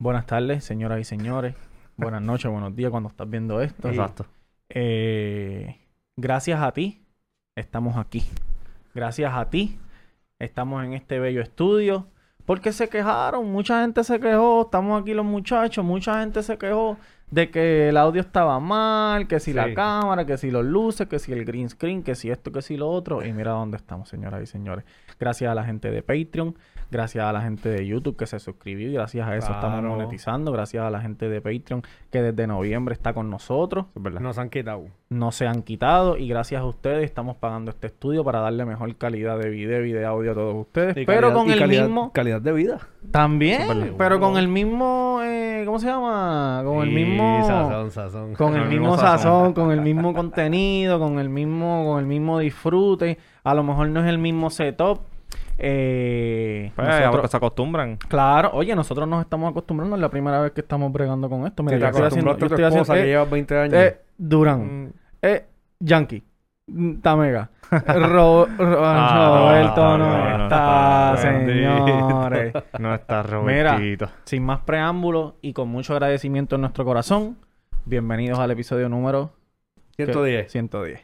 Buenas tardes, señoras y señores. Buenas noches, buenos días cuando estás viendo esto. Exacto. Eh, gracias a ti, estamos aquí. Gracias a ti, estamos en este bello estudio. Porque se quejaron, mucha gente se quejó, estamos aquí los muchachos, mucha gente se quejó de que el audio estaba mal, que si la cámara, que si los luces, que si el green screen, que si esto, que si lo otro. Y mira dónde estamos, señoras y señores. Gracias a la gente de Patreon, gracias a la gente de YouTube que se suscribió y gracias a eso estamos monetizando, gracias a la gente de Patreon que desde noviembre está con nosotros verdad. Nos han quitado. no se han quitado y gracias a ustedes estamos pagando este estudio para darle mejor calidad de video y de audio a todos ustedes. Y pero calidad- con y el calidad, mismo... Calidad de vida. También, pero con el mismo... eh, ¿Cómo se llama? Con el Y mismo... Sazón, sazón. Con el mismo sazón, con el mismo contenido, con el mismo, con el mismo disfrute. A lo mejor no es el mismo setup. Eh, Pues, nosotros- se acostumbran. Claro, oye, nosotros nos estamos acostumbrando, es la primera vez que estamos bregando con esto. Mira, Te yo estoy haciendo, yo estoy haciendo, que eh, lleva 20 años. eh, Durán. Mm, Eh, Yankee. Tamega. Ro- Ro- Ah, Roberto no, no, no está, está, señores. No está Mira, Robertito. sin más preámbulos y con mucho agradecimiento en nuestro corazón, bienvenidos al episodio número 110. 110.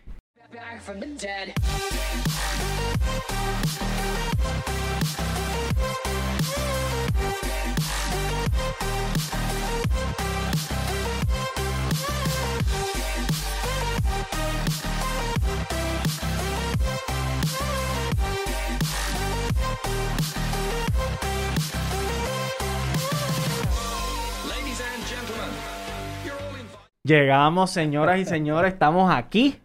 Llegamos, señoras y señores, estamos aquí.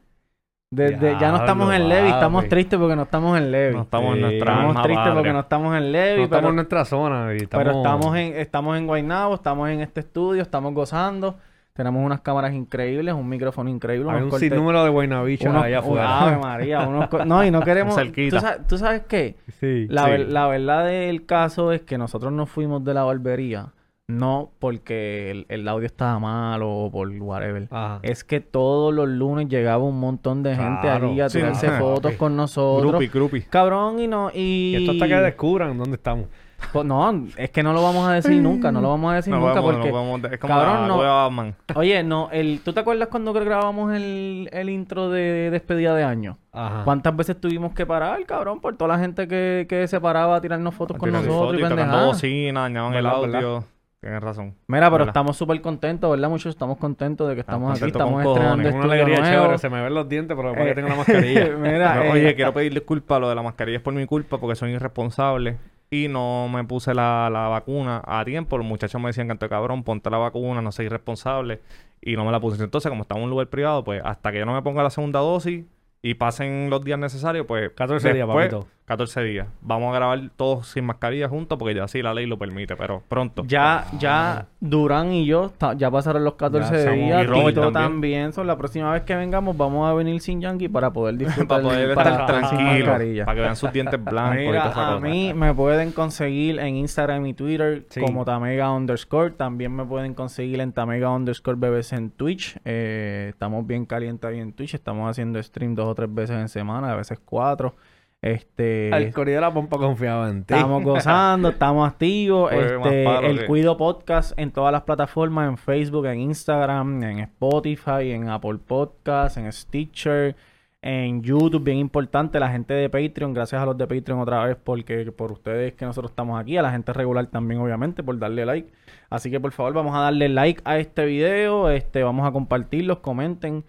Desde, ya no estamos en Levi, estamos tristes porque no estamos en Levi. No estamos en nuestra estamos alma tristes padre. porque no estamos en Levi, No estamos pero, en nuestra zona. Y estamos... pero estamos en estamos en Guaynabo, estamos en este estudio, estamos gozando. Tenemos unas cámaras increíbles, un micrófono increíble, Hay un cortes- sinnúmero de Guaynabichas unos- allá Ave afuera. María, unos no, y no queremos... Cerquita. ¿tú, sabes, tú sabes qué? sí. La, Sí. ver- la verdad del caso es que nosotros nos fuimos de la barbería, no porque el, el audio estaba mal o por whatever. Ajá. Es que todos los lunes llegaba un montón de gente Claro. allí a Sí, tirarse no. fotos con nosotros. Grupi, grupi. Cabrón, y no... Y... Y esto hasta que descubran dónde estamos. Pues no, es que no lo vamos a decir nunca, no lo vamos a decir No nunca no porque... podemos- es como cabrón, la no. Batman. Oye, no, el, ¿tú te acuerdas cuando grabamos el, el intro de despedida de año? Ajá. ¿Cuántas veces tuvimos que parar, cabrón? Por toda la gente que, que se paraba a tirarnos fotos con nosotros fotos y y pendejadas. bocina, dañaban el ¿Verdad, audio. Tienes razón. Mira, pero estamos súper contentos, ¿verdad, muchachos? Estamos contentos de que estamos aquí, estamos estrenando cojones. Una alegría nuevo. chévere. Se me ven los dientes, pero después Eh, que tengo la mascarilla. Mira, No, eh, Oye, quiero pedir disculpas. Lo de la mascarilla es por mi culpa porque soy irresponsable. Y no me puse la, la vacuna a tiempo. Los muchachos me decían, canto cabrón, ponte la vacuna, no soy irresponsable. Y no me la puse. Entonces, como estaba en un lugar privado, pues hasta que yo no me ponga la segunda dosis y pasen los días necesarios, pues... 14 días, después, papito. 14 días. Vamos a grabar todos sin mascarilla juntos porque ya sí la ley lo permite, pero pronto. ya, ya Durán y yo ya pasaron los 14 Ya somos- días. y Robert Tito también. también. So, la próxima vez que vengamos vamos a venir sin Yankee para poder disfrutar para poder para- estar tranquilos. mascarilla. Para que vean sus dientes blancos y Mira, toda esa a cosa. mí me pueden conseguir en Instagram y Twitter Sí. como Tamega underscore. También me pueden conseguir en Tamega underscore BBC en Twitch. Eh, estamos bien calientes ahí en Twitch. Estamos haciendo stream dos o tres veces en semana, a veces cuatro. Este, El corrido de la pompa confiaba en ti. estamos gozando, estamos activos. Este, palo el Cuido Podcast en todas las plataformas, en Facebook, en Instagram, en Spotify, en Apple Podcast, en Stitcher, en YouTube, bien importante, la gente de Patreon, gracias a los de Patreon otra vez, porque por ustedes que nosotros estamos aquí, a la gente regular también, obviamente, por darle like. Así que por favor, vamos a darle like a este video, este, vamos a compartirlos, comenten.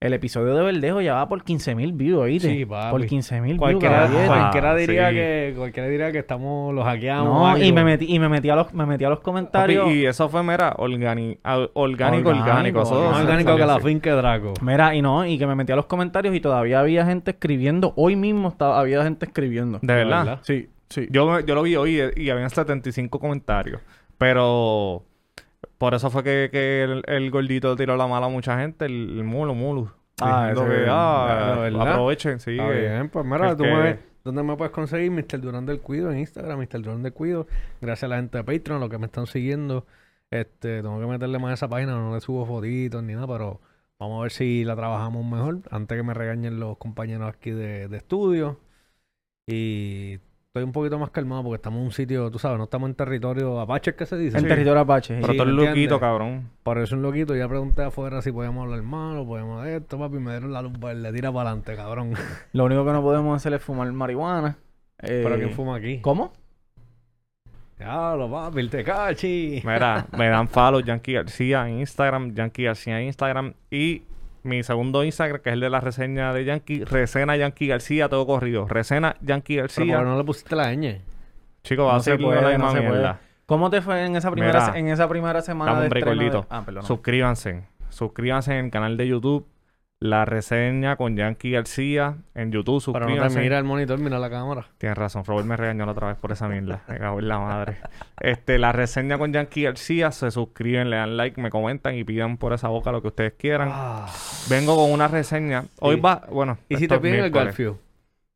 El episodio de Verdejo ya va por 15.000 views, ¿oíste? Sí, papi. Por 15.000 views, Cualquiera, caballete. cualquiera diría sí. que cualquiera diría que estamos los hackeamos. No, y me metí, y me metí a los, me metí a los Papi, comentarios. y eso fue, ah, orgánico, orgánico. Orgánico, Eso orgánico que la finca Draco. Mira, y no, y que me metí a los comentarios y todavía había gente escribiendo. Hoy mismo estaba, había gente escribiendo. De verdad. verdad? Sí, sí. Yo, yo lo vi hoy y, y habían 75 comentarios. Pero por eso fue que, que el, el gordito tiró la mala a mucha gente, el, el mulo, mulo. Ah, ese- que, ah, aprovechen, sí. Que- bien, pues mira, tú que- me ves. ¿Dónde me puedes conseguir? Mr. Durán del Cuido en Instagram, Mr. Durán del Cuido. Gracias a la gente de Patreon, los que me están siguiendo. Este, tengo que meterle más a esa página, no le subo fotitos ni nada, pero vamos a ver si la trabajamos mejor antes que me regañen los compañeros aquí de, de estudio. Y estoy un poquito más calmado porque estamos en un sitio, tú sabes, no estamos en territorio apache, ¿qué se dice? En Sí. territorio Apache. Pero Sí, todo loquito, cabrón. Por eso un loquito, ya pregunté afuera si podíamos hablar malo, podíamos de esto, papi, y me dieron la luz verde, tira para adelante, cabrón. Lo único que no podemos hacer es fumar marihuana. Eh, Pero ¿quién fuma aquí? ¿Cómo? Diablo, papi, el tecachi. Mira, me dan follow Yankee García en Instagram, Yankee García en Instagram y mi segundo Instagram, que es el de la reseña de Yankee, Resena Yankee García, todo corrido. Resena Yankee Pero ¿por García. qué no le pusiste la ñ? Chico, va No a se ser la no misma mierda. ¿Cómo te fue en esa primera, Mira, en esa primera semana Dame de un de- gordito. Ah, perdón. Suscríbanse. Suscríbanse en el canal de YouTube. La reseña con Yankee García en YouTube. Pero no te Suscríbanse. mira el monitor, mira la cámara. Tienes razón, Robert me regañó la otra vez por esa mierda. Me cago en la madre. Este, la reseña con Yankee García, se suscriben, le dan like, me comentan y pidan por esa boca lo que ustedes quieran. Ah. Vengo con una reseña. Hoy Sí. va, bueno. ¿Y si te piden el. Garfield?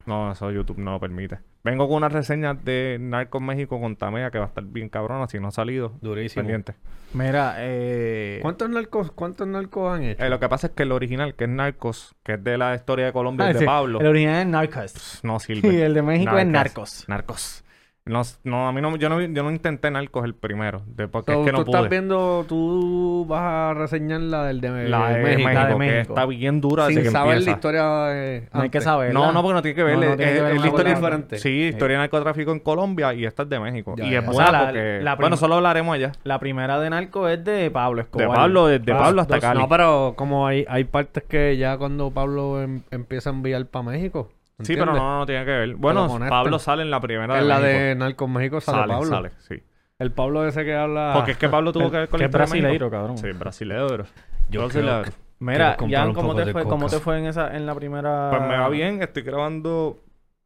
No, eso YouTube no lo permite. Vengo con una reseña de Narcos México con Tamea que va a estar bien cabrona si no ha salido. Durísimo. Pendiente. Mira, eh... ¿Cuántos narcos, cuántos narcos han hecho? Eh, lo que pasa es que el original, que es Narcos, que es de la historia de Colombia, ah, es de sí, Pablo, El original es Narcos. no sirve. Y el de México es Narcos. Narcos. No, no, a mí no, yo no, yo no intenté Narcos el primero, de, porque So, es que tú no estás pude. viendo, tú vas a reseñar la del de, La de México. México, La de que México. está bien dura desde Sin que saber empieza. la historia de No hay que saber. No, no, porque no tiene que ver. No, no es, que ver la historia diferente. Sí, historia de narcotráfico en Colombia y esta es de México. Ya, y ya. es O buena sea, la- porque... la bueno, solo hablaremos allá. La primera de Narco es de Pablo De Escobar. Pablo, de, de Dos- Pablo hasta dos- Cali. No, pero como hay, hay partes que ya cuando Pablo em- empieza a enviar para México. Sí, pero no, no tiene que ver. Bueno. Pablo sale en la primera de En la México. de Narcos México sale, Sale, Pablo. sale, sí. El Pablo ese que habla... Porque es que Pablo tuvo El- que ver con que es México. brasileiro, cabrón. Sí, brasileiro. Yo Brasileiro. creo Mira, Jan, ¿cómo te fue, cómo te fue en esa en la primera Pues me va bien, estoy grabando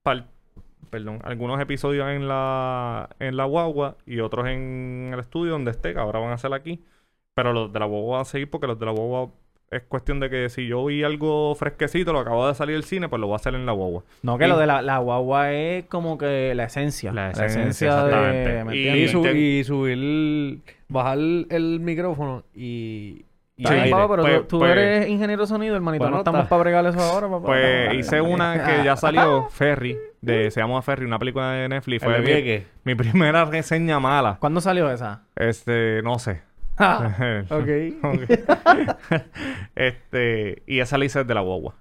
par- perdón, algunos episodios en la en la guagua y otros en el estudio donde esté, que ahora van a ser aquí. Pero los de la guagua van a seguir porque los de la guagua es cuestión de que si yo vi algo fresquecito, lo acabo de salir del cine, pues lo voy a hacer en la guagua. No, que Y- lo de la, la guagua es como que la esencia. La La esencia, de... exactamente. ¿me Y- Y, subir... Bajar el micrófono y... y aire. papá, pero Pues- tú, tú pues- eres ingeniero de sonido, hermanito. Bueno, no estamos está. para bregar eso ahora, papá. Pues hice una que ya salió, Ferry, de se llama Ferry, una película de Netflix. Fue de mi, mi primera reseña mala. ¿Cuándo salió esa? Este, no sé. Ah, ok. Este, y esa hice de la guagua.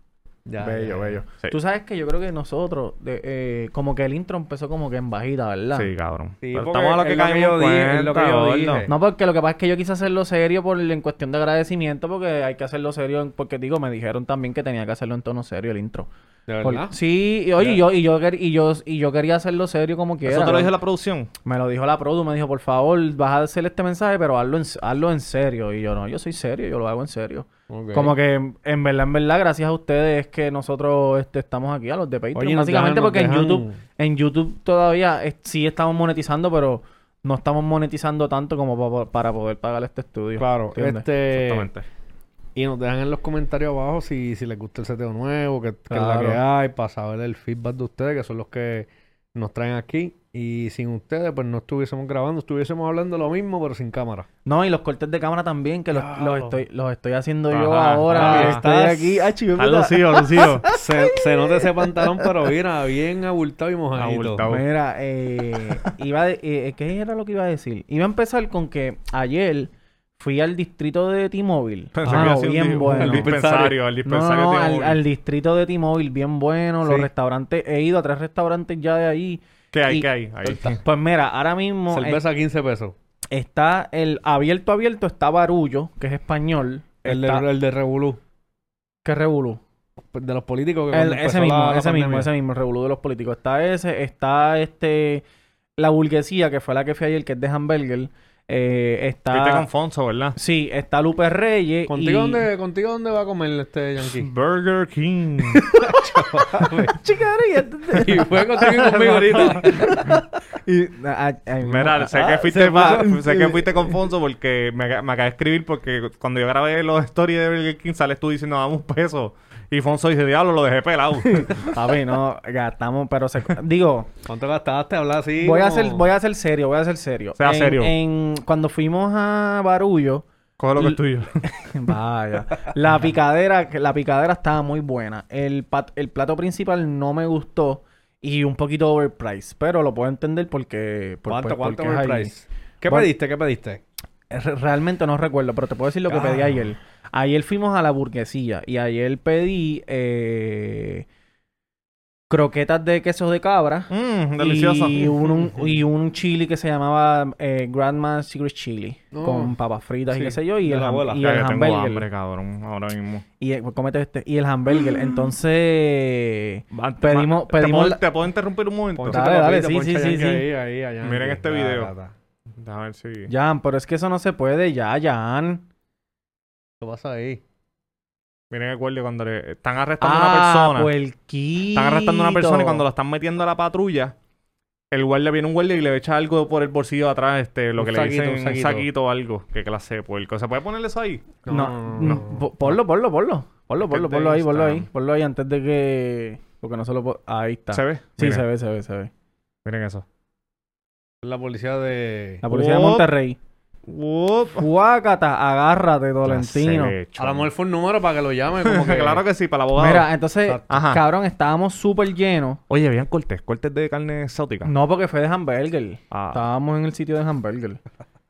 Ya, bello, ya, ya. bello. Sí. Tú sabes que yo creo que nosotros, de, eh, como que el intro empezó como que en bajita, ¿verdad? Sí, cabrón. Sí, Pero estamos a lo es que lo que caímos yo dije, lo que yo dije. No, porque lo que pasa es que yo quise hacerlo serio por, en cuestión de agradecimiento, porque hay que hacerlo serio, en- porque digo, me dijeron también que tenía que hacerlo en tono serio el intro. ¿De Por- verdad? sí, y, oye, yo, y, yo, y, yo, y yo quería hacerlo serio como quiera. ¿Eso te lo dijo la producción? Me lo dijo la produ, me dijo, por favor, vas a hacer este mensaje, pero hazlo en, hazlo en serio. Y yo, no, yo soy serio, yo lo hago en serio. Como que, en verdad, en verdad, gracias a ustedes es que nosotros este, estamos aquí, a los de Patreon. Oye, Básicamente dejan- porque en YouTube, en YouTube todavía es- sí estamos monetizando, pero no estamos monetizando tanto como pa- para poder pagar este estudio. Claro, ¿entiendes? este... Exactamente. Y nos dejan en los comentarios abajo si, si les gusta el seteo nuevo, que, que es la que hay, para saber el feedback de ustedes, que son los que nos traen aquí. Y sin ustedes, pues no estuviésemos grabando, estuviésemos hablando lo mismo, pero sin cámara. No, y los cortes de cámara también, que los, los estoy, los estoy haciendo yo ahora. ajá. Estoy Estás- aquí. Chico, Está puta. lucido, lucido. Se, se nota ese pantalón, pero mira, bien abultado y mojadito. Abultado. Mira, eh, iba de- eh, ¿qué era lo que iba a decir? Iba a empezar con que ayer fui al distrito de T-Mobile. Ah, iba a ser un bien di- bueno. El dispensario, No, dispensario no, tiene al, un- al distrito de T-Mobile, bien bueno. Los restaurantes, he ido a tres restaurantes ya de ahí. ¿Qué hay? y- ¿Qué hay? Ahí. Pues mira, ahora mismo eh, Cerveza a 15 pesos. está el abierto, abierto, está Barullo, que es español. El de, el de Revolú. ¿Qué revolú? De los políticos que El- cuando ese mismo, la- la ese mismo, ese mismo, el revolú de los políticos. Está ese, está este, la burguesía, que fue la que fui ayer, que es de Hamburger. Eh, está... Fuiste con Fonso, ¿verdad? Sí, está Lupe Reyes. ¿Contigo, y... dónde, ¿Contigo dónde va a comer este Yankee? Burger King. Y fue contigo conmigo ahorita. y, ay, ay, Mira, sé ah, que fuiste se pa- puso- sé que fuiste con Fonso porque me, me acabé de escribir porque cuando yo grabé los stories de Burger King sales tú diciendo dame un peso y Fonso dice diablo lo dejé pelado. Papi, no, gastamos, pero se... digo, ¿Cuánto gastaste? Hablar así. voy a ser, voy a ser serio, voy a ser serio. Sea En- serio. En, cuando fuimos a Barullo, Coge lo que es tuyo. Vaya. La picadera, la picadera estaba muy buena. El, pat- el plato principal no me gustó. Y un poquito overpriced. Pero lo puedo entender porque... por- ¿Cuánto, pues, cuánto porque es ahí. overprice? ¿Qué Bueno. pediste? ¿Qué pediste? Re- Realmente no recuerdo, pero te puedo decir lo que pedí Ah. ayer. Ayer fuimos a la burguesía y ayer pedí eh, croquetas de queso de cabra Mmm, delicioso. y un, un- y un chili que se llamaba eh, Grandma Secret Chili Oh. con papas fritas Sí, y qué sé yo y de el, abuela. y Ya el tengo hamburger. hambre, cabrón, ahora mismo. Y el, cómete este. Y el hamburger. Entonces Va- pedimos, ¿Te pedimos puedo, la- te puedo interrumpir un momento? Dale, dale, papita, sí, sí, sí, sí. ahí. Miren este video. ver si... Jan, pero es que eso no se puede ya, Jan. ¿Qué pasa ahí? Miren el guardia cuando le... Están arrestando a una Ah, persona. puerquito. Están arrestando a una persona y cuando lo están metiendo a la patrulla, el guardia viene un guardia y le echa algo por el bolsillo de atrás, este, lo Un que saquito, le dicen un saquito. saquito o algo. Qué clase de puerco. ¿Se puede ponerle eso ahí? No, No, no, po- ponlo, ponlo, ponlo. Ponlo, ponlo, ponlo ahí, ponlo ahí. Ponlo ahí antes de que... Porque no se lo puedo... Ahí está. ¿Se ve? Sí, Miren, se ve, se ve, se ve. Miren eso. La policía de... La policía de Uop. Monterrey. Whoop. Fuácata, agárrate, de A lo mejor fue un número para que lo llame. Como que... claro que sí, para la abogada. Mira, entonces. Ajá. cabrón, estábamos súper llenos. Oye, habían cortes, cortes de carne exótica. No, porque fue de hamburger. Ah. Estábamos en el sitio de hamburger.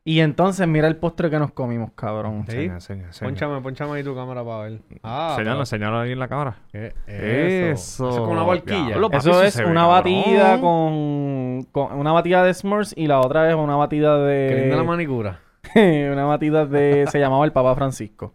Y entonces, mira el postre que nos comimos, cabrón. Sí. Enseña, enseña, enseña. Ponchame, ponchame ahí tu cámara para ver. Ah, pero- enseñalo ahí en la cámara. ¿Qué es Eso. Eso. Eso es como una barquilla. Eso eso es una batida con, con- Una batida de S'mores y la otra es una batida Qué linda la de... manicura. una batida de... Se llamaba el Papa Francisco.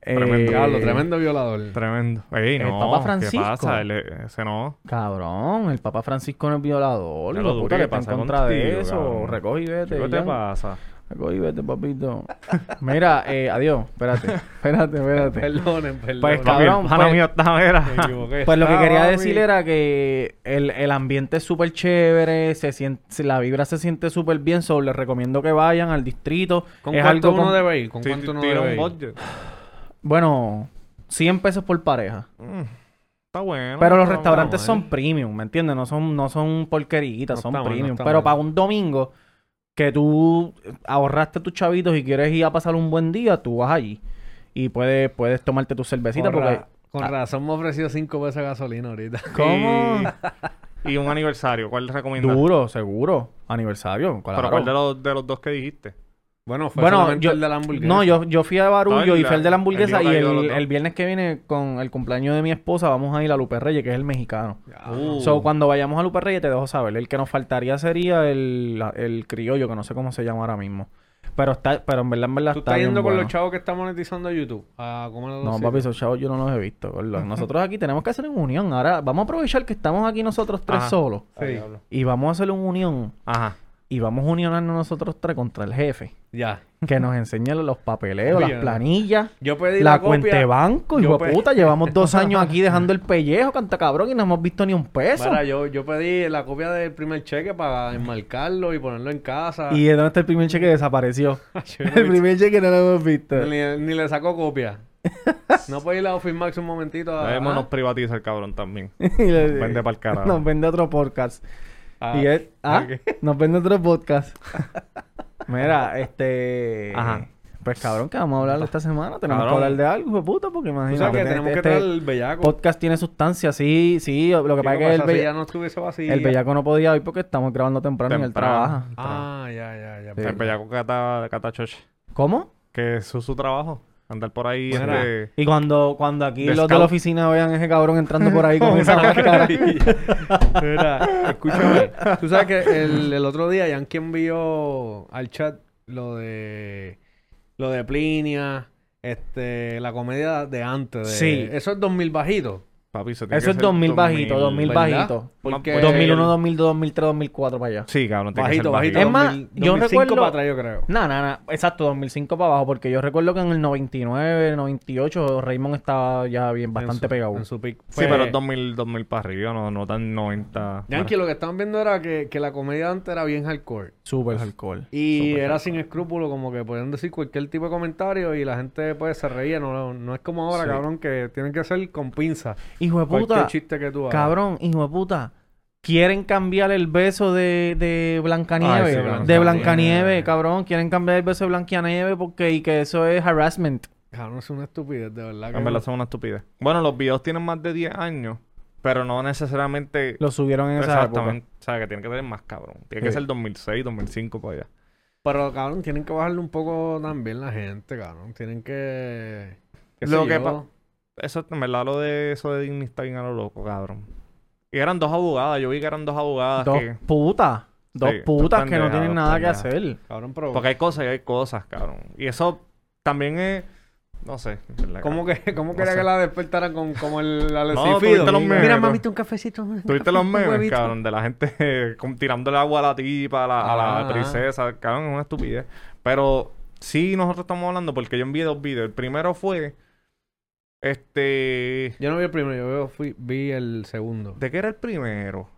Tremendo. Eh, tremendo violador. Tremendo. Ey, El no, Papa ¿qué Francisco. pasa? Él, eh, ese no. Cabrón, el Papa Francisco no es violador. Hijo lo puta, que está en pasa contra de eso. cabrón. Recoge y vete. ¿Qué te ya. pasa? Vete, papito. Mira, eh, adiós. Espérate, espérate, espérate. Perdonen, perdonen. Pues, cabrón, pues- mío. Pues lo que quería decir era que el, el ambiente es súper chévere, se siente, la vibra se siente súper bien, so, les recomiendo que vayan al distrito. ¿Con es cuánto algo uno con- debe ir? ¿Con Sí, cuánto uno debe un ir? budget. Bueno, 100 pesos por pareja. Mm, Está bueno. Pero los restaurantes son premium, ¿me entiendes? No son, no son porqueritas, No son está mal, no premium. Pero mal. para un domingo que tú ahorraste tus chavitos y quieres ir a pasar un buen día, tú vas allí. Y puedes, puedes tomarte tu cervecita Con, porque... ra- con razón me ofreció 5 pesos de gasolina ahorita. ¿Cómo? Y, y un aniversario. ¿Cuál recomiendas? Duro, seguro. Aniversario. claro. Pero ¿cuál de los, de los dos que dijiste? Bueno, fue Bueno, yo, el de la hamburguesa. no, yo, yo fui a Barullo el- y fui al de la el hamburguesa y el, el viernes que viene con el cumpleaños de mi esposa vamos a ir a Lupe Reyes, que es el mexicano. Uh. So, cuando vayamos a Lupe Reyes te dejo saber. El que nos faltaría sería el, el criollo, que no sé cómo se llama ahora mismo. Pero está, pero en verdad, en verdad ¿Tú está estás yendo con bueno. los chavos que están monetizando YouTube? A comer a los No, papi, esos chavos yo no los he visto. Nosotros aquí tenemos que hacer una unión. Ahora vamos a aprovechar que estamos aquí nosotros tres Ajá. solos. Sí. Y vamos a hacer una unión. Ajá. Y vamos a unionarnos nosotros tres contra el jefe. Ya. Que nos enseñe los papeleos, Oye, las planillas. Yo pedí La, la, copia. cuenta de banco, Yo hijo de puta. Llevamos dos años aquí dejando el pellejo, canta cabrón, y no hemos visto ni un peso. Mira, yo, yo pedí la copia del primer cheque para enmarcarlo y ponerlo en casa. ¿Y de dónde está el primer cheque? Desapareció. No el primer cheque no lo hemos visto. ni, ni le sacó copia. no puedo ir a Office Max un momentito a... Debemos ah, nos privatiza el cabrón también. Y le- Vende pa'l carajo. Nos vende otro podcast. Ah, y es, ¿ah? Nos vende otro podcast. Mira, este... Ajá. Pues cabrón, que vamos a hablar esta semana. Tenemos Cabrón. que hablar de algo, hijo de puta, porque imagínate. sabes que este- tenemos que este traer el bellaco. podcast tiene sustancia, sí, sí. Lo que pasa es que el, pasa si no estuviese vacío. el bellaco no podía hoy porque estamos grabando temprano, y él Temprano. trabaja. Ah, ya, ya, ya. Sí. El bellaco cata, cata choche. ¿Cómo? Que eso es su trabajo. Andar por ahí. Este, Y cuando, cuando aquí De los de scout. la oficina vean ese cabrón entrando por ahí con esa máscara. Mira, escúchame. Tú sabes que el, el otro día Yankee envió al chat lo de lo de Plinia, este, la comedia de antes. De, Sí. Eso es 2000 bajito. Papi, eso tiene Eso que es ser 2000 bajito, 2000 ¿verdad? bajito. Porque Pues, 2001, 2002, 2003, 2004 para allá. Sí, cabrón. tiene que Bajito, ser bajito. Es más, 2000, yo 2005 recuerdo- para atrás, yo creo. No, no, no. Exacto, 2005 para abajo. Porque yo recuerdo que en el 99, 98, Raymond estaba ya bien bastante En su- pegado. En su pick. Sí, Pues- pero es 2000, 2000 para arriba, no, no tan 90. Yankee, lo que estaban viendo era que, que la comedia antes era bien hardcore. Súper alcohol. Y Súper era hardcore. sin escrúpulo, como que podían decir cualquier tipo de comentario y la gente pues se reía. No, no es como ahora, Sí. cabrón, que tienen que ser con pinza. Hijo de puta. chiste que tú hagas. Cabrón, hijo de puta. Quieren cambiar el beso de, de Blancanieve. Ay, sí, de Blancanieve. Cabrón. Quieren cambiar el beso de Blancanieve porque y que eso es harassment. Cabrón, es una estupidez, de verdad. que En verdad son una estupidez. Bueno, los videos tienen más de 10 años, pero no necesariamente Lo subieron en esa época. exactamente. O sea, que tiene que ser más cabrón. Tiene que ser 2006, 2005 para allá. Pero, cabrón, tienen que bajarle un poco también la gente, cabrón. Tienen que... Lo que yo. Eso, en verdad, lo de eso de Disney está bien a lo loco, cabrón. Y eran dos abogadas. Yo vi que eran dos abogadas Dos que... putas. Dos Sí, putas dos que no tienen nada que hacer. Cabrón, pero... Porque hay cosas y hay cosas, cabrón. Y eso también es... No sé. ¿Cómo, que, ¿Cómo No quería sé. que la despertaran con como el Alex No, los memes, Mira, ¿no? mamita, un cafecito. un ¿Tuviste café, los memes, cabrón? De la gente como tirándole agua a la tipa, a la, a la Ajá. princesa. Cabrón, es una estupidez. Pero sí, nosotros estamos hablando porque yo envié dos videos. El primero fue... Este... Yo no vi el primero, yo veo- fui, vi el segundo. ¿De qué era el primero?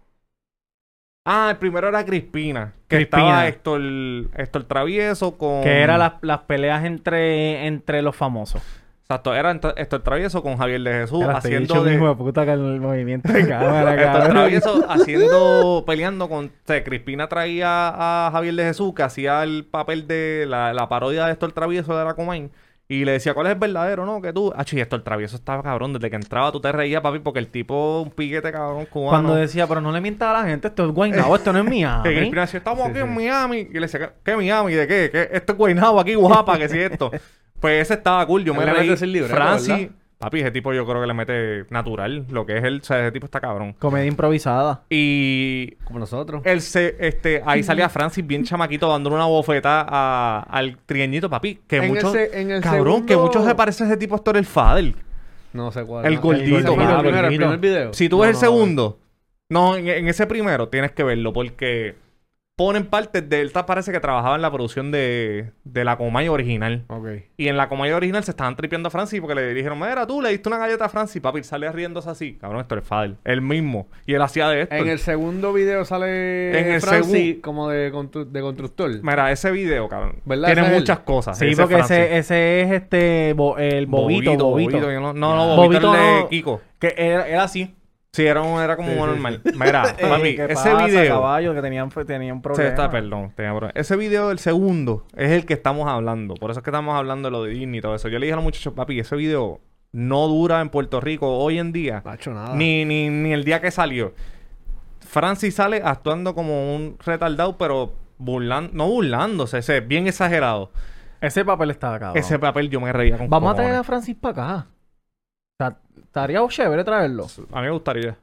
Ah, el primero era Crispina. Que Crispina. estaba Héctor, Héctor Travieso con... Que eran las, las peleas entre, entre los famosos. Exacto, era Héctor Travieso con Javier de Jesús Era este haciendo bicho de... hijo de puta con el movimiento de cámara, Héctor. Travieso haciendo, peleando con... O sea, Crispina traía a Javier de Jesús que hacía el papel de la, la parodia de Héctor Travieso de la Comain. Y le decía, ¿cuál es el verdadero, no? Que tú... Ah, y Héctor Travieso estaba cabrón. Desde que entraba tú te reías, papi, porque el tipo, un piquete cabrón cubano. Cuando decía, pero no le mientas a la gente, esto es Guaynabo, esto no es Miami. Crispina decía, estamos aquí en Miami. Y le decía, ¿qué, Miami? ¿De qué? ¿Qué? Esto es Guaynabo aquí, guapa, que si esto. Pues ese estaba cool. Yo me reí. Francis... Papi, ese tipo yo creo que le mete natural. Lo que es él. O sea, ese tipo está cabrón. Comedia improvisada. Y... Como nosotros. Él se, este, ahí salía Francis bien chamaquito dándole una bofeta a- al trieñito, papi. Que En muchos... ese- en el cabrón, que muchos se parece a ese tipo a Héctor el Fader. No sé cuál. El gordito, El, primero, cabrón. el Gordito. primer video. Si tú No, ves el no, segundo, no, en, en ese primero tienes que verlo porque ponen partes de él. Parece que trabajaba en la producción de, de la Comay original. Ok. Y en la Comay original se estaban tripeando a Francis porque le dijeron, mira, tú le diste una galleta a Francis, papi, sale riéndose así. Cabrón, esto es Fadel. Él mismo. Y él hacía de esto. En el segundo video sale En el Francis como de, constru- de constructor. Mira, ese video, cabrón. ¿Verdad? Tiene Ese muchas cosas. Sí, ese porque ese, ese es este bo- el bobito, bobito. yo no, no, no, bobito, Bobito el de no- Kiko. Que era, era así. Sí, era, un- era como uno normal. Mira, Eh, papi, ¿qué ese pasa, video... caballo, que tenían, tenían Sí, problemas. está, perdón, tenía problema. Ese video del segundo es el que estamos hablando. Por eso es que estamos hablando de lo de Disney y todo eso. Yo le dije a los muchachos, papi, ese video no dura en Puerto Rico hoy en día. No ha hecho nada. Ni, ni, ni el día que salió. Francis sale actuando como un retardado, pero burlando, no burlándose, ese es bien exagerado. Ese papel estaba cabrón. Ese papel yo me reía con Vamos a traer a. Francis para acá. Estaría chévere traerlo. A mí me gustaría.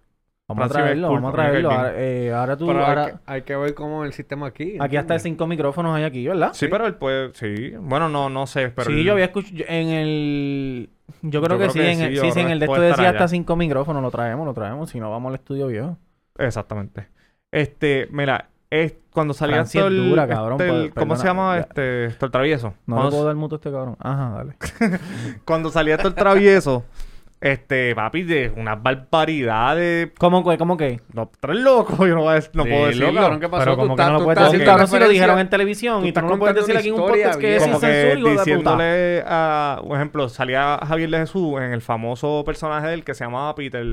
Vamos a traerlo, vamos a traerlo. Ahora, eh, ahora tú, Pero hay, ahora- que, hay que ver cómo el sistema aquí. aquí hasta cinco micrófonos hay aquí, ¿verdad? Sí, pero él puede, sí. Bueno, no, no sé, pero... sí, yo había escuchado en el... Yo creo Yo que creo sí, que en sí, el, sí, sí, en el de esto decía hasta cinco micrófonos, lo traemos, lo traemos, si no vamos al estudio viejo. Exactamente. Este, mira, es cuando salía es el- dura, cabrón, este, el- ¿Cómo se llama ya. este? Esto el travieso. No cuando, le puedo dar muto a este cabrón. Ajá, dale. cuando salía esto el travieso, este, papi, de unas barbaridades. ¿Cómo que? ¿Cómo que? No, tres locos, yo no, voy a dec- no puedo Dilo, decirlo. cabrón, ¿qué pasó? Pero como que no lo puedes decir, cabrón, si lo dijeron en televisión tú y tú no lo puedes contando decir aquí en un podcast que es sin censura, hijo de puta. diciéndole a, por ejemplo, salía Javier de Jesús en el famoso personaje de él que se llamaba Peter.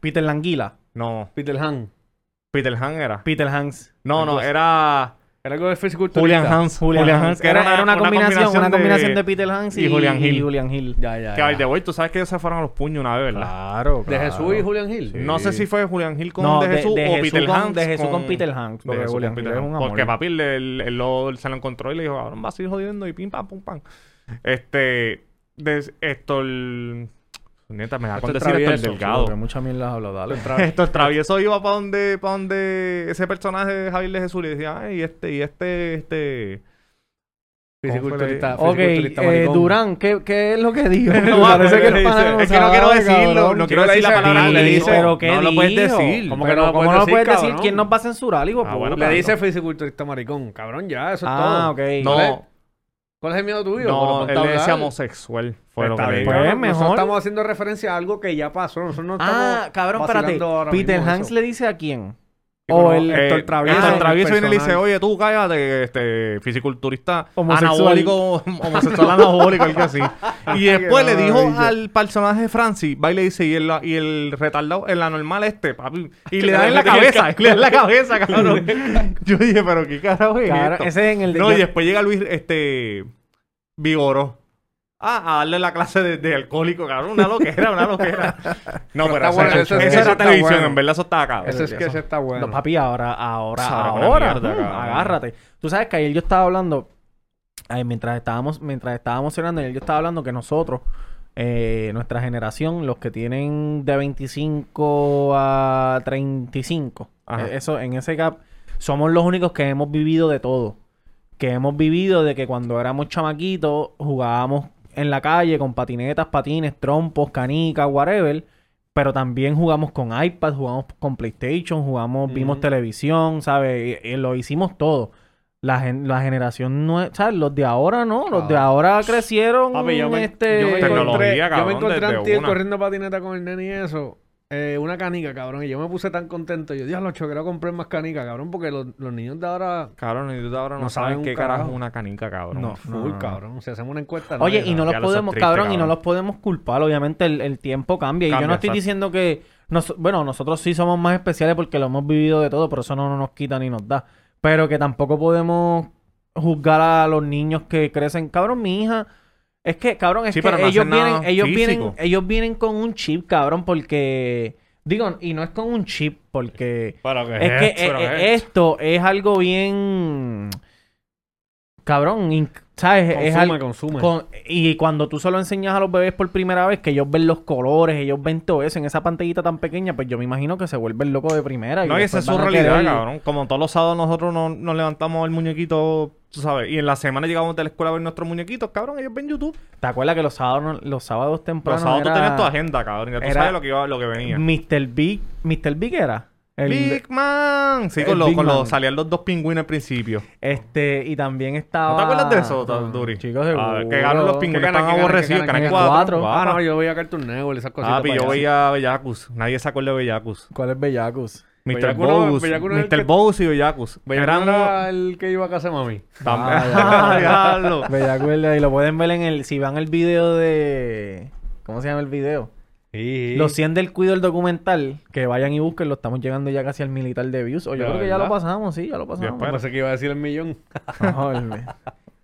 Peter Languila. No, Peter Han. Peter Han era. Peter Hans. No, no, era Era algo de fisiculturista. Julian Hans. Julian, Hans. que Era, era una, combinación, una combinación de, de Peter Hans y, y Julian Hill. y Julian Hill. Ya, ya. Que ya. by the way, tú sabes que ellos se fueron a los puños una vez, ¿verdad? Claro, De Jesús y Julian Hill. Sí. No sé si fue Julian Hill con No, de de- Jesús de o Jesús Peter con- Hans. de Jesús con Peter Hans, de porque Jesús Julian con Hill Peter es un Hans. amor. Porque papi le- él, él lo- se lo encontró y le dijo, cabrón, vas a ir jodiendo y pim, pam, pum, pam. Este, de, esto, el... Neta, me da Esto con es decir travieso, delgado. Mucha mierda has hablado, dale. Esto, el travieso iba para donde, para donde ese personaje de Javier de Jesús le decía, ay, y este, y este, este... Fisiculturista. Ok, fisiculturista eh, maricón. Durán, ¿qué, ¿qué es lo que dijo? No, Parece que el pana no es que no quiero decirlo, no quiero decir la palabra, le le dice- pero ¿qué no lo puedes dijo? decir. ¿Cómo que no lo ¿cómo puedes no lo decir, puedes decir? cabrón? ¿Quién nos va a censurar, hijo? Ah? Le dice fisiculturista maricón. Cabrón, ya, eso es Ah, todo. ok. No, ¿Cuál es el miedo tuyo? No, ponte él le decía homosexual. Fue lo que le. Pues, mejor. Nosotros estamos haciendo referencia a algo que ya pasó. Nosotros no estamos Ah, cabrón, espérate. Peter Hans le dice a quién? O el Héctor Eh, Travieso. Héctor el Travieso viene y le dice, oye, tú cállate, este, fisiculturista Homosexual. anabólico, homosexual anabólico, algo así. Y después le dijo al personaje de Francis, va y le dice, y el, y el retardado, el anormal este, papi, y le da en la cabeza, le da en la cabeza, cabrón. Yo dije, pero qué carajo es ese es en el de- No, y después llega Luis, este, Vigoró. Ah, a darle la clase de, de alcohólico, cabrón. Una loquera, una loquera. No, pero, está eso, bueno, eso- eso- eso eso era está televisión. bueno. En verdad, eso estaba cabrón. Ese es que ese está bueno. No, papi, ahora, ahora, ahora. mierda, mm, agárrate. Tú sabes que ayer yo estaba hablando, ay, mientras estábamos, mientras estábamos cenando, ayer yo estaba hablando que nosotros, eh, nuestra generación, los que tienen de 25 a 35, Ajá. eh, eso, en ese gap, somos los únicos que hemos vivido de todo. Que hemos vivido de que cuando éramos chamaquitos jugábamos en la calle con patinetas, patines, trompos, canicas, whatever. Pero también jugamos con iPad, jugamos con PlayStation, jugamos, vimos televisión, ¿sabes? Y- y lo hicimos todo. La, gen- la generación no ¿sabes? Los de ahora no, los de Ah. ahora crecieron Papi, yo me, este... yo me encontré, yo me encontré corriendo patineta con el nene y eso. Eh, una canica, cabrón. Y yo me puse tan contento. Yo, Dios, lo quiero comprar más canica, cabrón. Porque los, los niños de ahora... Cabrón, y tú de ahora no, No saben qué carajo es una canica, cabrón. No. Full, no. cabrón. Si hacemos una encuesta... Oye, y no los podemos, triste, cabrón, y no los podemos culpar. Obviamente el, el tiempo cambia. y yo no estoy exacto. diciendo que... nos- bueno, nosotros sí somos más especiales porque lo hemos vivido de todo, pero eso no nos quita ni nos da. Pero que tampoco podemos juzgar a los niños que crecen. Cabrón, mi hija... Es que, cabrón, es Sí, que no ellos vienen, ellos vienen, ellos vienen con un chip, cabrón, porque... Digo, y no es con un chip, porque... Pero que Es que pero eh, eh, esto es algo bien... Cabrón, ¿sabes? es Consume, consume. con- y cuando tú solo enseñas a los bebés por primera vez que ellos ven los colores, ellos ven todo eso en esa pantallita tan pequeña, pues yo me imagino que se vuelven locos de primera. No, y esa es su realidad, querer- cabrón. Como todos los sábados nosotros no- nos levantamos el muñequito, tú sabes. Y en la semana llegamos de la escuela a ver nuestros muñequitos, cabrón. Ellos ven YouTube. ¿Te acuerdas que los sábados, no- los sábados Los tempranos sábados tú tenías tu agenda, cabrón. Ya tú era- sabes lo que, iba, lo que venía. Mr. Big, Mr. Big era. El- Big Man. Sí, el con, los, Big con Man. los salían los dos pingüinos al principio. Este, y también estaba... ¿No te acuerdas de eso, Ah, Duri? Chicos, Ah, que ganaron los ¿Qué pingüinos, gana, aborrecidos. Canal qué gana? 4. Cuatro. Ah, no, yo veía Cartoon Network, esas cositas. Papi, yo payaso. veía Bellacus. Nadie se acuerda de Bellacus. ¿Cuál es Bellacus? Mr. Bellaco no-. Bellaco no el Mr. que- Bose y Bellacus. Bellaco Eran era el que iba a casa de mami. También. Ah, Ah, y lo pueden ver en el... Si van el video de... ¿Cómo se llama el video? Sí. Los 100 del cuido el documental, que vayan y búsquenlo, estamos llegando ya casi al militar de views. O yo ¿De creo que ya lo pasamos, sí, ya lo pasamos. Yo pensé que iba a decir el millón. Joder.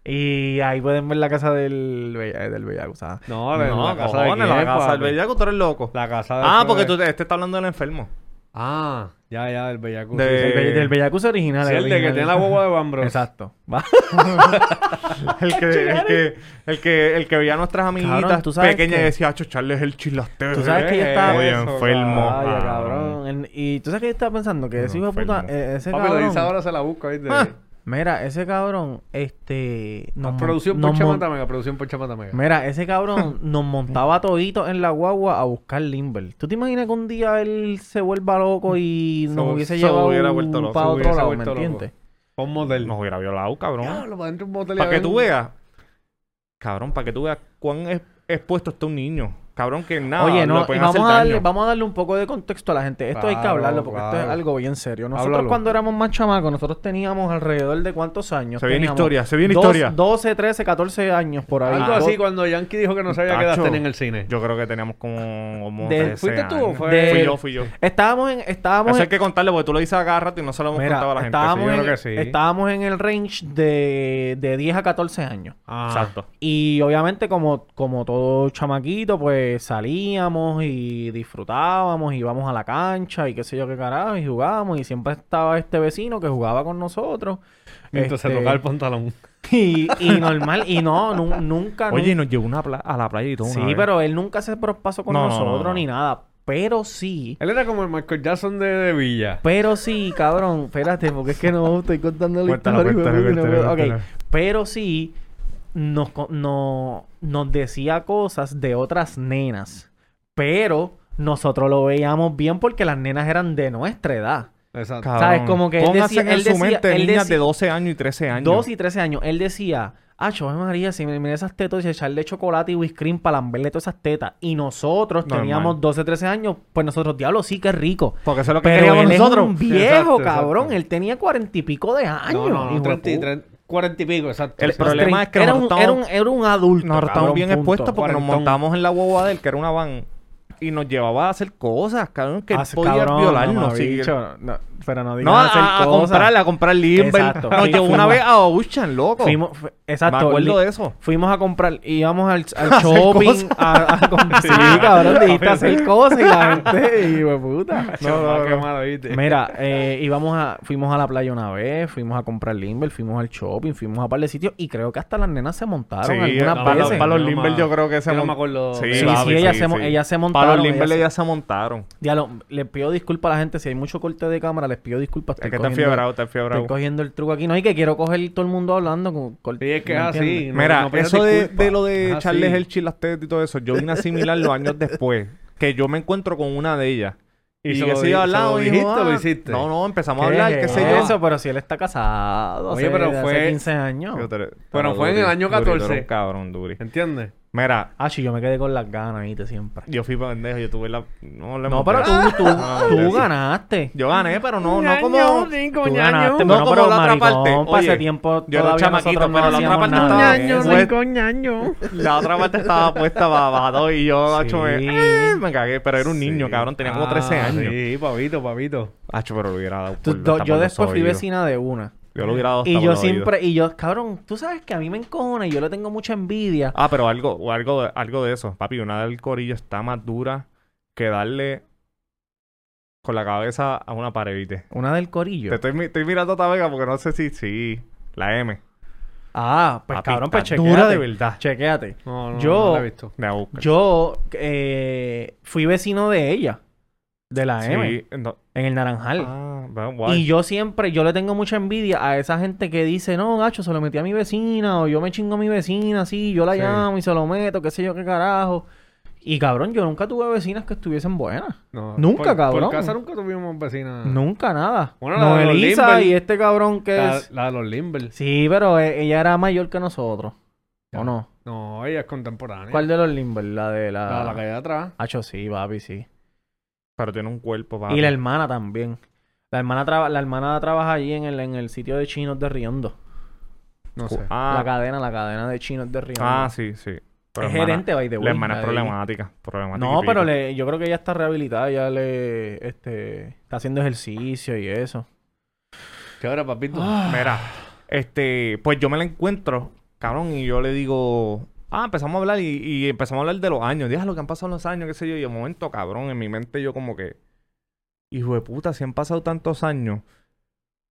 y ahí pueden ver la casa del, Bella- del Bellaco, ¿sabes? No, No, la casa de cojones, quién, la casa del papi? Bellacus, tú eres loco. La casa de... Ah, porque tú este está hablando del enfermo. Ah, ya, ya, del bellaco. De-. El Be- del Bellacus original. Sí, el de que original. tiene la guagua de Bambros. Exacto. Va. El que, el que, el que, el que veía a nuestras amiguitas Cabrón, tú sabes pequeñas que- y decía, "Acho, Charles es el chilastero. Tú sabes que yo estaba- Muy Eso, enfermo. Ah, cabrón. El- Y tú sabes que yo estaba pensando que ese hijo de puta, enfermo. eh, ese Papi, lo cabrón. dice ahora, se la busca, ¿viste? Ah. Mira, ese cabrón, este. nos producción nos por mon- Chamata Mega, producción por Chamata Mega. Mira, ese cabrón nos montaba toditos en la guagua a buscar Limber. ¿Tú te imaginas que un día él se vuelva loco y Se- nos hubiese se llevado hubiera vuelto loco, para se otro lado, ¿me entiendes? Un modelo. Nos hubiera violado, cabrón. Diablo, para un motel Para que ver- tú veas, cabrón, para que tú veas cuán es- expuesto está un niño. Cabrón, que nada, Oye, no, y vamos hacer a, darle, daño. vamos a darle un poco de contexto a la gente. Esto hay que hablarlo porque esto es algo bien serio. Nosotros Háblalo. cuando éramos más chamacos, nosotros teníamos alrededor de cuántos años. Se viene historia, se viene historia. 12, 13, 14 años por ahí. Algo así cuando Yankee dijo que no sabía qué edad tenía en el cine. Yo creo que teníamos como, como De- 13 ¿Fuiste tú o fue- De- Fui yo, fui yo. Estábamos en... Estábamos Eso en- hay que contarle porque tú lo dices a cada rato y no se lo hemos Mira, contado a la gente. estábamos, sí, yo en, creo que sí. estábamos en el range de, de 10 a 14 años. Ah. Exacto. Y obviamente como, como todo chamaquito, pues salíamos y disfrutábamos, íbamos a la cancha y qué sé yo qué carajo, y jugábamos. Y siempre estaba este vecino que jugaba con nosotros. Mientras se Este, tocaba el pantalón. Y, y normal, y no, nu- nunca... Oye, nos llevó una pla- a la playa y todo. sí, una pero él nunca se pasó con No, no, nosotros no, no. ni nada. Pero sí... Él era como el Michael Jackson de, de Villa. Pero sí, cabrón, espérate, porque es que no estoy contando la Cuéntalo, historia. cuéntalo, no pero sí nos, no- nos decía cosas de otras nenas. Pero nosotros lo veíamos bien porque las nenas eran de nuestra edad. Exacto. Cabrón, ¿sabes? Como que él decía- en él su decía- mente él niñas decía- de 12 años y 13 años. 2 y 13 años. Él decía, ah, Ave María, si me mira esas tetas y echarle chocolate y whipped cream para lamberle todas esas tetas. Y nosotros Normal. teníamos 12, 13 años, pues nosotros, diablo, sí que es rico. Porque eso es lo que Pero queríamos él nosotros. es un viejo, Exacto, cabrón. exacto. Él tenía cuarenta y pico de años. no, no, no, de 30, y puta. 30, 40 y pico, exacto. El exacto. problema es que era un, era, un, era un adulto. Estamos cabrón, bien expuestos porque nos montamos en la guagua de él, que era una van, y nos llevaba a hacer cosas, cabrón, que él Ah, podía cabrón, violarnos. sí, mamabicho, no, pero no digas No, hacer a, a cosas. comprarla, a comprar Limber. Exacto. Nos llevó una vez a Ocean, loco. Fuimos, fu- exacto. Me acuerdo de eso. Fuimos a comprar, íbamos al, shopping a, a comprar. Sí, cabrón, dijiste hacer cosas y la gente, y de puta. No, no, qué malo, ¿viste? Mira, eh, íbamos a, fuimos a la playa una vez, fuimos a comprar Limber, fuimos al shopping, fuimos a par de sitios y creo que hasta las nenas se montaron Sí, algunas para, los- veces. para los No, Limber yo creo que se yo no mon- me acuerdo. Sí, Sí, sí, ellas se, mo- sí. ellas se Para montaron. los Limber ellas se- montaron. Ya les pido disculpas a la gente si hay mucho corte de cámara, les pido disculpas. Es que está fiebrado, está fiebrado. Estoy cogiendo el truco aquí. No, y que quiero coger todo el mundo hablando con corte. Sí, es que es ¿me así. no- Mira, no eso de, lo de Es Charles. Elchi, las tetas y todo eso, yo vine a asimilar los años después. Que yo me encuentro con una de ellas. Y Y, se que lo se iba al lado y dijo, dijiste o lo "Ah". hiciste? No, no, empezamos a ¿Qué hablar, qué sé yo. Eso, pero si él está casado. Oye, hace- pero hace fue- 15 años. Bueno, fue en el Duri, año Duri, tú eres 14. un cabrón, Duri. ¿Entiendes? Mira, Ah, yo me quedé con las ganas, viste, siempre. yo fui pendejo, yo tuve la... No, le No, pero tú, tú, tú ganaste. Yo gané, pero no, no como... Tú ganaste, No pero, como pero la otra parte. Oye, tiempo yo era chamaquito, no pero la otra parte nada estaba- de eso. coñaño. La otra parte estaba puesta para bajar y yo, Sí. hacho, me, eh, me cagué. Pero era un niño, Sí. cabrón, tenía como 13 Ah, años. Sí, papito, papito. Hacho, pero lo hubiera dado Tú- por- yo después fui vecina de una. Yo lo hubiera dado hasta Y yo siempre, y yo, cabrón, tú sabes que a mí me encojona y yo le tengo mucha envidia. Ah, pero algo, o algo, algo de eso. Papi, una del corillo está más dura que darle con la cabeza a una pared, ¿viste? Una del corillo. Te estoy, estoy mirando a esta vega porque no sé si... Sí, la M. Ah, pues Papi, cabrón, pues está chequéate. dura de verdad. Chequéate. No, no, Yo- no la he visto. Me. Yo eh, fui vecino de ella, de la M, Sí, no- en el Naranjal. Ah, bueno. Y yo siempre, yo le tengo mucha envidia a esa gente que dice, no, gacho, se lo metí a mi vecina, o yo me chingo a mi vecina, sí, yo la Sí. llamo y se lo meto, qué sé yo, qué carajo. Y cabrón, yo nunca tuve vecinas que estuviesen buenas. No, Nunca, por- cabrón. Por casa nunca tuvimos vecinas. Nunca, nada. Bueno, la de los Elisa Limber. y este cabrón que La, es... la de los Limber. Sí, pero e- ella era mayor que nosotros. ¿O no? No, ella es contemporánea. ¿Cuál de los Limber? La de la... La de la calle de atrás. Hacho, sí, papi, sí. Pero tiene un cuerpo, papi. Y la hermana también. La hermana, traba- la hermana trabaja allí en el, en el sitio de chinos de Riondo. No sé. Ah, La cadena, la cadena de chinos de Riondo. ah, sí, sí. Pero es hermana- gerente, by the way. La hermana es problemática. problemática No, pero le, yo creo que ella está rehabilitada, ya le este, está haciendo ejercicio y eso. ¿Qué hora, papito? Mira, este, pues yo me la encuentro, cabrón, y yo le digo, ah, empezamos a hablar y, y empezamos a hablar de los años, días lo que han pasado los años, qué sé yo, y de momento, cabrón, en mi mente yo como que, hijo de puta, si han pasado tantos años,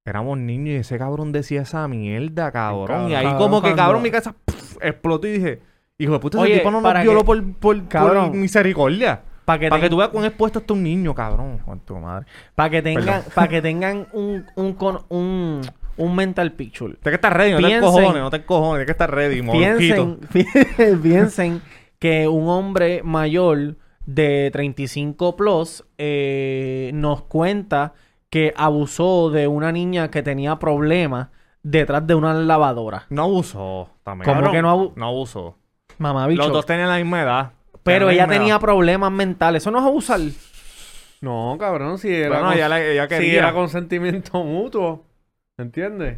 éramos niños y ese cabrón decía esa mierda, cabrón, cabrón. y ahí Cabrón, como que, cuando- cabrón, mi casa explotó y dije, hijo de puta, ese Oye, tipo no nos violó que- por, por, por Cabrón. misericordia. Para que, Para que tú veas cuán expuesto está un niño, cabrón. Con tu madre. Para que tengan, para que tengan un, un, un, un mental picture. Tienes que estar ready, no te encojones, no te encojones, tienes que estar ready, Piensen, piensen que un hombre mayor de 35 plus eh, nos cuenta que abusó de una niña que tenía problemas detrás de una lavadora. No abusó también. ¿Cómo que no abu- No abusó. Mamá bicho. Los dos tenían la misma edad. pero ella tenía edad. problemas mentales. Eso no es abusar. No, cabrón, si era, Bueno, ella, la- ella si quería. era consentimiento mutuo. ¿Entiendes?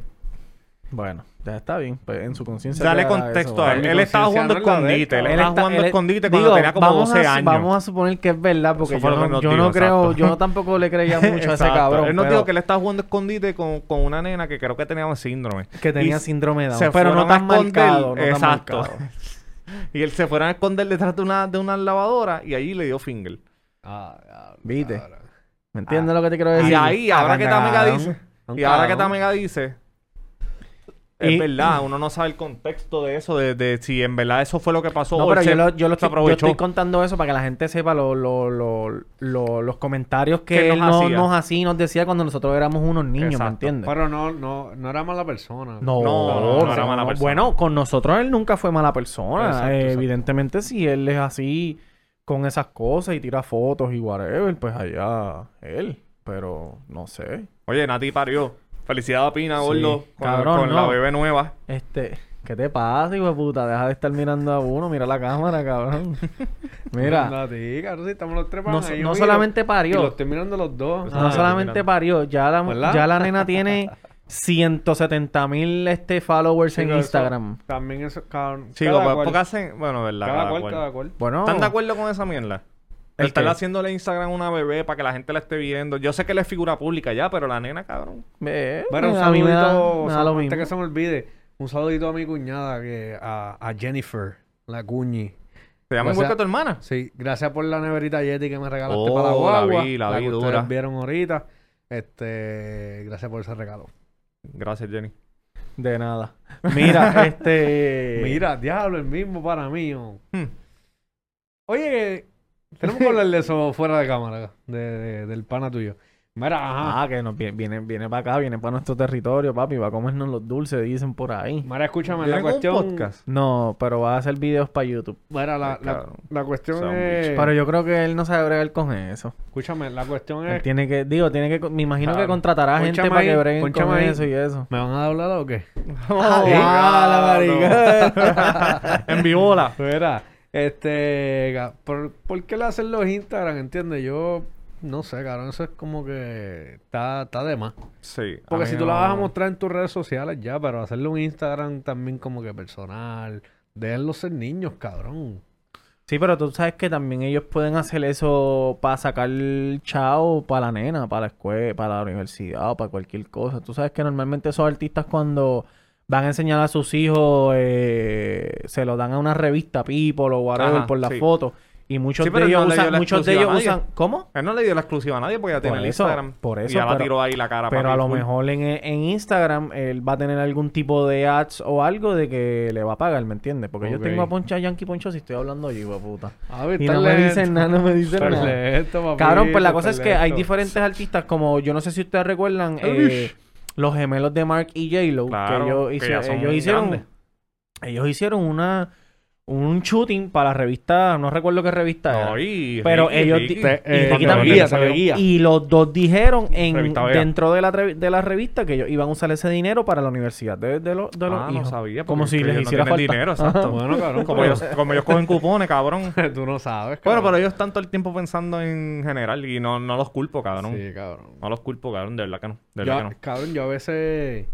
Bueno, ya está bien. Pues en su conciencia. Dale contexto eso, a él. Él estaba jugando no él, escondite. Él estaba jugando él- escondite cuando digo, tenía como vamos 12 a, años. Vamos a suponer que es verdad, porque yo no, yo creo, exacto. yo no tampoco le creía mucho a ese cabrón. Él nos pero dijo que él estaba jugando escondite con, con una nena que creo que tenía síndrome. que tenía Y síndrome de Down, pero no tan marcado. No tan Exacto. marcado. Y él se fueron a esconder detrás de una, de una lavadora y allí le dio finger. Ah, ya, ¿Viste? ¿Me entiendes lo que te quiero decir? Y ahí, ahora que Tamega Cabrón. dice, Un y ahora que. Tamega dice, Y- es verdad, uno no sabe el contexto de eso, de, de si en verdad eso fue lo que pasó. No, pero yo, lo, yo, lo se estoy, yo aprovechó. estoy contando eso para que la gente sepa lo- lo- lo- lo- los comentarios que Que él nos no- hacía. nos hacía y nos decía cuando nosotros éramos unos niños, ¿me entiendes? Pero no, no, no era mala persona. No, No, no, no era mala persona. Bueno, con nosotros él nunca fue mala persona. Exacto, Eh, exacto. Evidentemente, si él es así con esas cosas y tira fotos y whatever, pues allá él. Pero no sé. Oye, Nati parió. Felicidades a Pina, Sí. gordo. Con, Cabrón, con la no. bebé nueva. Este, ¿qué te pasa, hijo de puta? Deja de estar mirando a uno, mira la cámara, cabrón. Mira, Anda a ti, cabrón, si estamos los tres no, ahí, no solamente parió, los estoy mirando los dos. no Ah, solamente parió, ya la, ¿Verdad? ya la nena tiene 170 mil este, followers en Chico, eso- Instagram. También eso, cabrón. Chicos, cada pues, cual. porque hacen. Bueno, verdad. Cada Cada, cual, cual. cada cual. Bueno, ¿Están de acuerdo con esa mierda? El ¿El estarle qué? haciéndole Instagram a una bebé para que la gente la esté viendo. Yo sé que él es figura pública ya, pero la nena, cabrón. Eh, Bueno, un saludito, me da lo antes mismo. que se me olvide, un saludito a mi cuñada, que a, a Jennifer, la cuñi. ¿Te llama O igual que tu hermana? Sí, gracias por la neverita Yeti que me regalaste Oh, para la la guagua. vi, la vi que dura. ustedes vieron ahorita. Este, gracias por ese regalo. Gracias, Jenny. De nada. Mira, este... Mira, diablo, el mismo para mí. oh. Hmm. Oye, tenemos que hablar de eso fuera de cámara, de, de- del pana tuyo. Mira, ajá. Ah, que nos viene, viene, viene para acá, viene para nuestro territorio, papi, va a comernos los dulces, dicen por ahí. Mira, escúchame, ¿Viene la cuestión. podcast? No, pero va a hacer videos para YouTube. Mira, la, la, la cuestión es. Pero yo creo que él no sabe bregar con eso. Escúchame, la cuestión Él es. tiene que, digo, tiene que, me imagino que contratará gente para que breguen con ahí. eso y eso. ¿Me van a hablar o qué? Ah, la marica. en vivola. Mira, este. ¿por, ¿Por qué le hacen los Instagram? ¿Entiendes? Yo. No sé, cabrón. Eso es como que. Está, está de más. Sí. Porque si tú no- la vas a mostrar en tus redes sociales ya, pero hacerle un Instagram también como que personal. Déjenlo ser niños, cabrón. Sí, pero tú sabes que también ellos pueden hacer eso para sacar chao para la nena, para la escuela, para la universidad o para cualquier cosa. Tú sabes que normalmente esos artistas cuando van a enseñar a sus hijos eh, se lo dan a una revista People o whatever Ajá, por la sí. foto y muchos Sí, de ellos no usan, la muchos de ellos usan, ¿cómo? Él no le dio la exclusiva a nadie porque ya tiene el Instagram. por Y eso, ya la pero- tiró ahí la cara. Pero a lo full. mejor en, en Instagram él va a tener algún tipo de ads o algo de que le va a pagar, ¿me entiendes? Porque yo tengo a Poncha Yankee Poncho si estoy hablando yo, hijo puta. A ver, Y no me dicen nada, no me dicen nada. Cabrón, pues la cosa es que hay diferentes artistas como, yo no sé si ustedes recuerdan, eh, los gemelos de Mark y J-Lo, Claro, que ellos, que hicieron, grandes. ellos hicieron una, un shooting para la revista, no recuerdo qué revista era. No, y Pero Ricky, ellos Ricky. Te- y eh, Ricky te también. veía, te veía. Y los dos dijeron en, dentro de la, de la revista que ellos iban a usar ese dinero para la universidad de, de, los- de los Ah, no hijos. sabía. Como si les no hiciera tienen falta. dinero, exacto. Bueno, cabrón. Como ellos, como ellos cogen cupones, cabrón. Tú no sabes, Bueno, cabrón. pero ellos están todo el tiempo pensando en general y no, no los culpo, cabrón. Sí, cabrón. No los culpo, cabrón. De verdad que no. De Yo- verdad que no. Cabrón, yo a veces...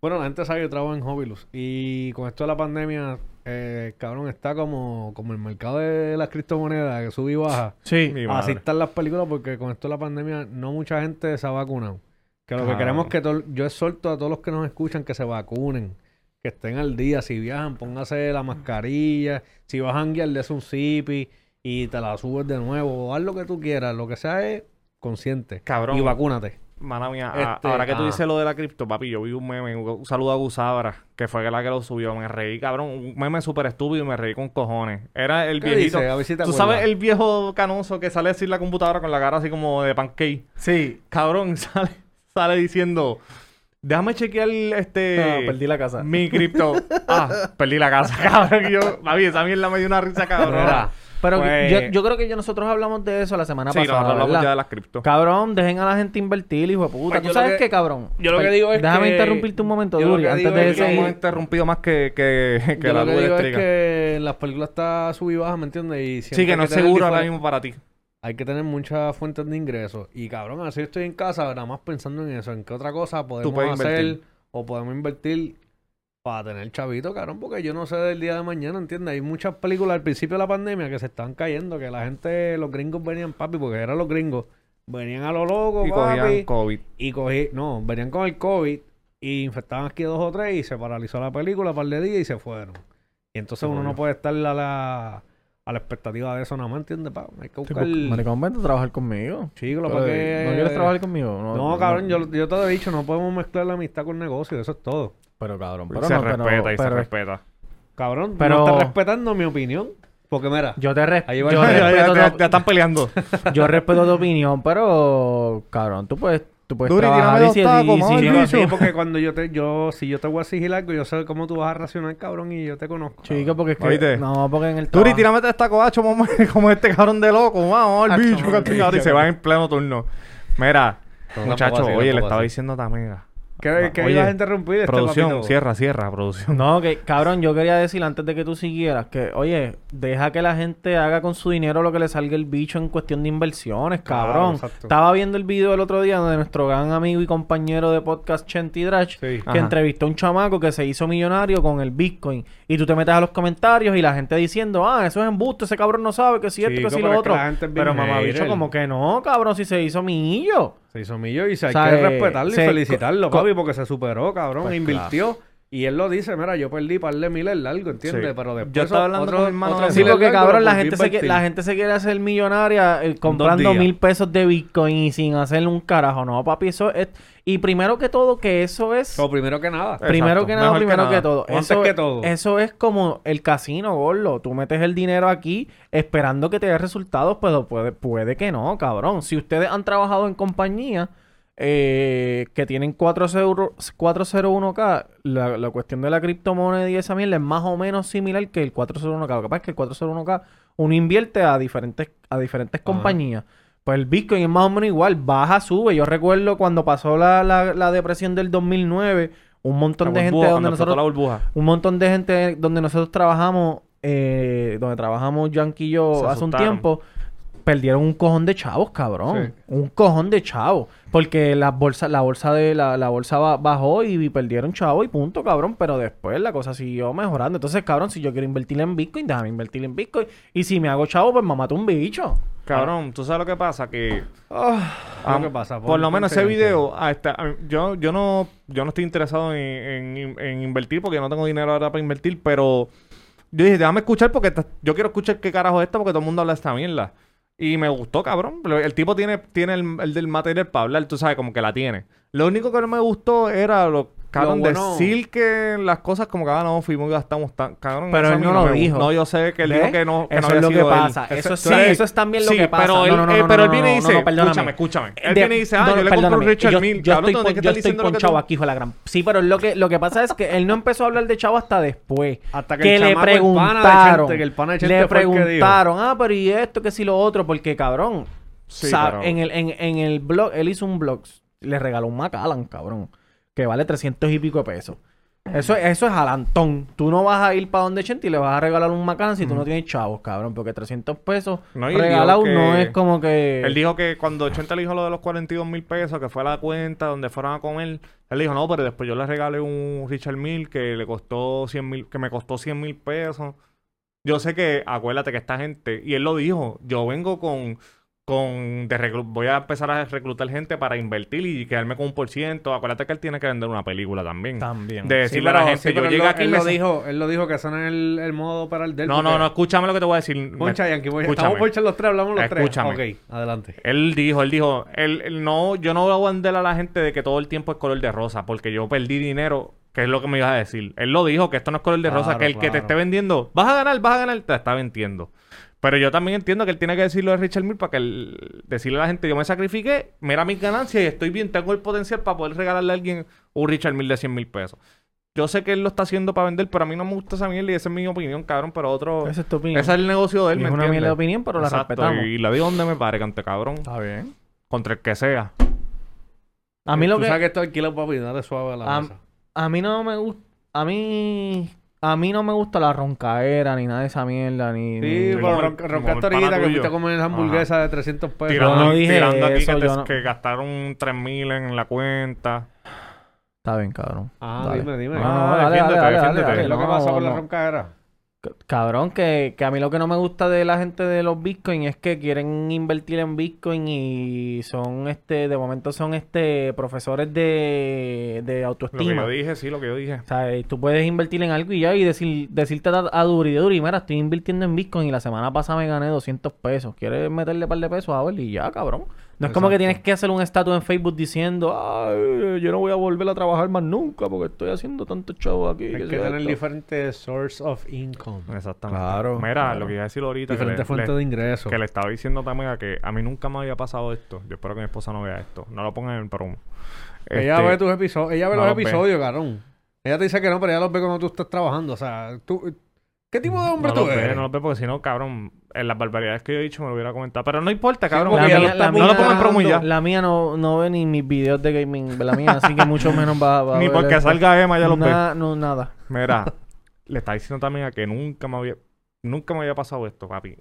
Bueno, la gente sabe que yo trabajo en Hobilus. Y con esto de la pandemia, eh, cabrón, está como, como el mercado de las criptomonedas, que sube y baja. Sí. Así están las películas porque con esto de la pandemia no mucha gente se ha vacunado. Que lo que queremos es que todo- yo exhorto a todos los que nos escuchan que se vacunen, que estén al día. Si viajan, póngase la mascarilla. Si vas a guiar, des un zipi y te la subes de nuevo. O haz lo que tú quieras. Lo que sea es consciente. Cabrón. Y vacúnate. Mana mía, a- Este, ahora que tú ah. dices lo de la cripto, papi, yo vi un meme, un, saludo a Gusabra, que fue la que lo subió, me reí, cabrón, un meme súper estúpido y me reí con cojones. Era el ¿Qué viejito. dice? A ver si te ¿Tú acuerdas. sabes el viejo canoso que sale así en la computadora con la cara así como de pancake? Sí. Cabrón, sale, sale diciendo, déjame chequear este... Ah, perdí la casa. Mi cripto. Ah, perdí la casa, cabrón. y Yo, papi, esa mierda me dio una risa, cabrón. Pero Pues- yo, yo creo que yo nosotros hablamos de eso la semana sí, pasada, nosotros hablamos ¿verdad? ya de las cripto. Cabrón, dejen a la gente invertir, hijo de puta. Pues ¿Tú sabes que- qué, cabrón? yo lo que Pues, digo es Déjame que- interrumpirte un momento, Duri, antes de es que- seguir. hemos interrumpido más que, que, que Yo la lo que luz digo es que en las películas está sub y baja, ¿me entiendes? Y Sí, que no es seguro ahora mismo para ti. Hay que tener muchas fuentes de ingresos. Y cabrón, así estoy en casa, nada más pensando en eso. ¿En qué otra cosa podemos hacer invertir. o podemos invertir para tener chavito, cabrón? Porque yo no sé del día de mañana, ¿entiendes? Hay muchas películas al principio de la pandemia que se están cayendo, que la gente, los gringos venían, papi, porque eran los gringos, venían a lo loco, Y papi, cogían COVID. y cogí, no, venían con el COVID y infectaban aquí dos o tres y se paralizó la película un par de días y se fueron. Y entonces uno no puede estar a la, a la expectativa de eso nada más, ¿entiendes? Pa? Hay que buscar... Maricón, vente a trabajar conmigo. Chico, para. ¿No quieres trabajar conmigo? No, cabrón, yo, yo te lo he dicho, no podemos mezclar la amistad con negocio, eso es todo. Pero cabrón, pero se no, pero- respeta y se respeta. Cabrón, Pero- no estás respetando mi opinión. Porque mira, Yo te res- Ahí va yo Ya, ya, respeto ya están peleando. yo respeto tu opinión, pero cabrón, tú puedes, tú puedes Duri, trabajar tírame y si, tacos, y si no- bicho. sí, porque cuando yo te, yo, si yo te voy a exigir algo, yo sé cómo tú vas a reaccionar, cabrón, y yo te conozco. Chico, porque es que ¿Oíste? no, porque en el trabajo- tírame esta coacho, mamá, como este cabrón de loco. Vamos, al Acho, bicho, y se va en pleno turno. Mira, muchacho, oye, le estaba diciendo a Tamega. ¿Qué, qué Oye, ibas a interrumpir? Este Producción, papito? cierra, cierra, producción. No, que cabrón, yo quería decir antes de que tú siguieras que, oye, deja que la gente haga con su dinero lo que le salga el bicho en cuestión de inversiones, cabrón. Estaba viendo el video el otro día de nuestro gran amigo y compañero de podcast Chenty Drash, Sí. que Ajá. entrevistó a un chamaco que se hizo millonario con el Bitcoin. Y tú te metes a los comentarios y la gente diciendo, ah, eso es embuste, ese cabrón no sabe que si esto, Chico, que si pero lo es que otro. la gente es bien Pero mamá bicho, hater. como que no, cabrón, si se hizo millo. Se hizo millo y se hay que respetarlo y felicitarlo, papi, porque se superó, cabrón. Pues invirtió. Y él lo dice, mira, yo perdí par de miles largo, ¿entiendes? Sí. Pero después Yo estaba hablando otro- con mi hermano otro de Sí, porque largo cabrón, la gente, se, la gente se quiere hacer millonaria eh, comprando mil pesos de Bitcoin y sin hacerle un carajo. No, papi, eso es... Y primero que todo, que eso es... So, primero que nada. Primero Exacto, que nada, mejor primero que, nada. todo. Antes Eso, que todo. Eso es como el casino, gordo. Tú metes el dinero aquí esperando que te dé resultados, pero puede, puede que no, cabrón. Si ustedes han trabajado en compañía eh, que tienen 40 401k, la, la cuestión de la criptomoneda y esa mierda es más o menos similar que el 401k. Lo que pasa es que el 401k uno invierte a diferentes, a diferentes compañías. Pues el Bitcoin es más o menos igual, baja, sube. Yo recuerdo cuando pasó la, la, la depresión del 2009, un montón de gente donde nosotros la burbuja. un montón de gente donde nosotros trabajamos, eh, donde trabajamos Yankee y yo Se hace un tiempo, perdieron un cojón de chavos, cabrón. Sí. Un cojón de chavos. Porque la bolsa, la bolsa de la, la bolsa ba- bajó y, perdieron chavos y punto, cabrón. Pero después la cosa siguió mejorando. Entonces, cabrón, si yo quiero invertir en Bitcoin, déjame invertir en Bitcoin. Y si me hago chavo, pues me mato un bicho. Cabrón, ¿tú sabes lo que pasa? Que... Ah, Ah. Por lo menos ese video, ah, yo, yo no, yo no estoy interesado en, en- en invertir porque no tengo dinero ahora para invertir, pero yo dije, déjame escuchar porque yo quiero escuchar qué carajo es esto porque todo el mundo habla de esta mierda. Y me gustó, cabrón. El tipo tiene, tiene el, el del material para hablar, tú sabes, como que la tiene. Lo único que no me gustó era lo, cabrón, bueno- decir que las cosas como que, ah, no, fuimos y gastamos tan, cabrón. Pero él no lo dijo. No, yo sé que él dijo que no, que Eso no es había lo que él. pasa. Eso sí, sí, eso es también lo sí, que pasa. Pero él, No, no, no, eh, pero él viene y dice, escúchame, escúchame. Él viene y dice, ah, yo le compro un Richard Mille. Yo Cabrón, estoy, yo estoy tú- aquí, hijo de la gran. Sí, pero lo que, lo que pasa es que él no empezó a hablar de Chavo hasta después. Hasta que le preguntaron. Le preguntaron, ah, pero y esto, que si lo otro, porque cabrón. En, el, en, en el blog, él hizo un blog, le regaló un Macallan, cabrón, que vale 300 y pico de pesos. Eso, eso es alantón. Tú no vas a ir para donde Chente y le vas a regalar un Macallan si tú no tienes chavos, cabrón, porque 300 pesos No, regalado no es como que... Él dijo que cuando Chente le dijo lo de los 42 mil pesos, que fue a la cuenta donde fueron a comer, él dijo, no, pero después yo le regalé un Richard Mill que le costó 100 mil, que me costó 100 mil pesos. Yo sé que, acuérdate que esta gente, y él lo dijo, yo vengo con, con, de voy a empezar a reclutar gente para invertir y quedarme con un por ciento. Acuérdate que él tiene que vender una película también. También. De Sí, decirle pero- a la gente, sí, yo él llegué lo- aquí él me lo dijo, él lo dijo que eso no es el, el modo para el del No, no, no, escúchame lo que te voy a decir. Poncha, Yankee, voy- Escúchame. estamos los tres, hablamos los Escúchame. tres. Ok, adelante. Él dijo, él dijo, él, él no, yo no voy a vender a la gente de que todo el tiempo es color de rosa, porque yo perdí dinero, que es lo que me ibas a decir. Él lo dijo, que esto no es color de rosa, que el que te esté vendiendo, vas a ganar, vas a ganar, te está vendiendo. Pero yo también entiendo que él tiene que decirlo de Richard Mille para que él- decirle a la gente, yo me sacrifiqué, mira mis ganancias y estoy bien, tengo el potencial para poder regalarle a alguien un Richard Mille de 100 mil pesos. Yo sé que él lo está haciendo para vender, pero a mí no me gusta esa mierda y esa es mi opinión, cabrón, pero otro... Esa es tu opinión. Ese es el negocio de él, Y ¿me es una mierda de opinión, pero la Exacto, respetamos. Y la digo donde me pare, cante cabrón. Está bien. Contra el que sea. A mí lo Tú que... sabes que esto alquila papi, dale suave a la a, mesa. a mí no me gusta... A mí... A mí no me gusta la roncaera, ni nada de esa mierda, ni... Sí, ni- pero como el- ron- como roncaste ahorita que fuiste a comer esa hamburguesa de 300 pesos. Tirando, no dije tirando aquí eso, que, te- no- que gastaron 3000 en la cuenta. Está bien, cabrón. Ah, Dale. dime, dime. No, no, Ah, dale, dale, defiéndete, dale, dale, defiéndete. dale. ¿Qué es lo que No, pasa con la no. Cabrón, que, que a mí lo que no me gusta de la gente de los Bitcoin es que quieren invertir en Bitcoin y son este, de momento son este profesores de, de Lo que autoestima. yo dije, sí, lo que yo dije. O sea, y tú puedes invertir en algo y ya y decir, decirte a, a Duri, de Duri, mira, estoy invirtiendo en Bitcoin y la semana pasada me gané 200 pesos. ¿Quieres meterle un par de pesos a ver? Y ya, cabrón. No es como que tienes que hacer un estatus en Facebook diciendo, ay, yo no voy a volver a trabajar más nunca porque estoy haciendo tanto chavo aquí. Hay que yo, tener esto". diferentes source of income. Exactamente. Claro, Mira, claro. lo que iba a decir ahorita. que Diferentes fuentes de ingresos. Que le estaba diciendo también a que a mí nunca me había pasado esto. Yo espero que mi esposa no vea esto. No lo pongan en el promo. Ella Este, ve tus episodios, ella ve no los los ve. episodios, carón. Ella te dice que no, pero ella los ve cuando tú estás trabajando. O sea, tú, ¿Qué tipo de hombre No tú ve, eres? no lo ve porque si no, cabrón, en las barbaridades que yo he dicho me lo hubiera comentado. Pero no importa, cabrón. porque La mía, no lo mía- pongan promo ya. La mía no, no ve ni mis videos de gaming, la mía, así que mucho menos va, va a Ni porque salga Emma ya lo ve. No, nada. Mira, le está diciendo también a que nunca me había, nunca me había pasado esto, papi.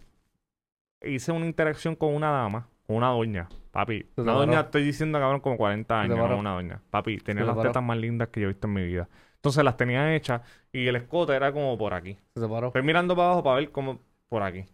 Hice una interacción con una dama, con una doña, papi. Una doña, estoy diciendo, cabrón, como 40 te años, no una doña. Papi, tenía te las tetas más lindas que yo he visto en mi vida. Entonces las tenía hechas y el escote era como por aquí. Se te paró. Estoy mirando para abajo para ver cómo por aquí.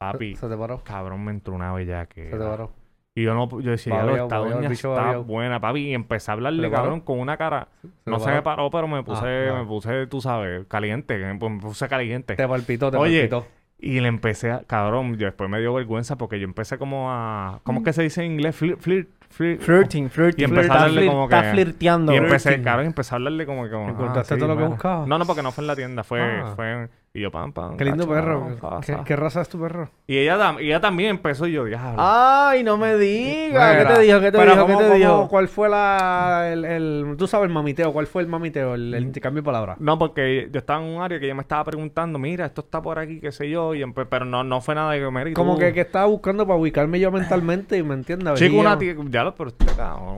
Papi, Se te paró. cabrón, me entró una bella que. Se te paró. Y yo no, yo decía, "Diablo, esta babeado, el doña bicho está buena, papi. Y empecé a ¿Se hablarle, cabrón, con una cara. Se No se me paró, pero me puse, Ah, me puse, tú sabes, caliente. Me pu- me puse caliente. Te palpitó, te Oye, palpitó. Y le empecé a, cabrón, yo después me dio vergüenza porque yo empecé como a. ¿cómo es que se dice en inglés? Flirt, flirt, flirt. Flirting, flirting. Y empezó a Está flir- como Está que- flirteando. Y empecé, Flirting. cabrón, empecé a hablarle como que como, ¿Encontraste ah, todo lo que buscabas? No, no, porque no fue en la tienda, fue, Ah. fue en- y yo pam, pam. Qué lindo cacho, perro. pam, pam, ¿Qué, pam. qué raza es tu perro? Y ella, tam- y ella también empezó y yo, diablo. Ay, no me digas. ¿Qué te dijo? ¿Qué te pero dijo? ¿Qué ¿cómo- te cómo- dijo? ¿Cuál fue la, el, el- Tú sabes el mamiteo. ¿Cuál fue el mamiteo? El, el intercambio de palabras. No, porque yo estaba en un área que ella me estaba preguntando, mira, esto está por aquí, qué sé yo, y pero no, no fue nada de comer. y Como tú- que, que estaba buscando para ubicarme yo mentalmente y me entiendes. Chico, una tienda, ya lo, pero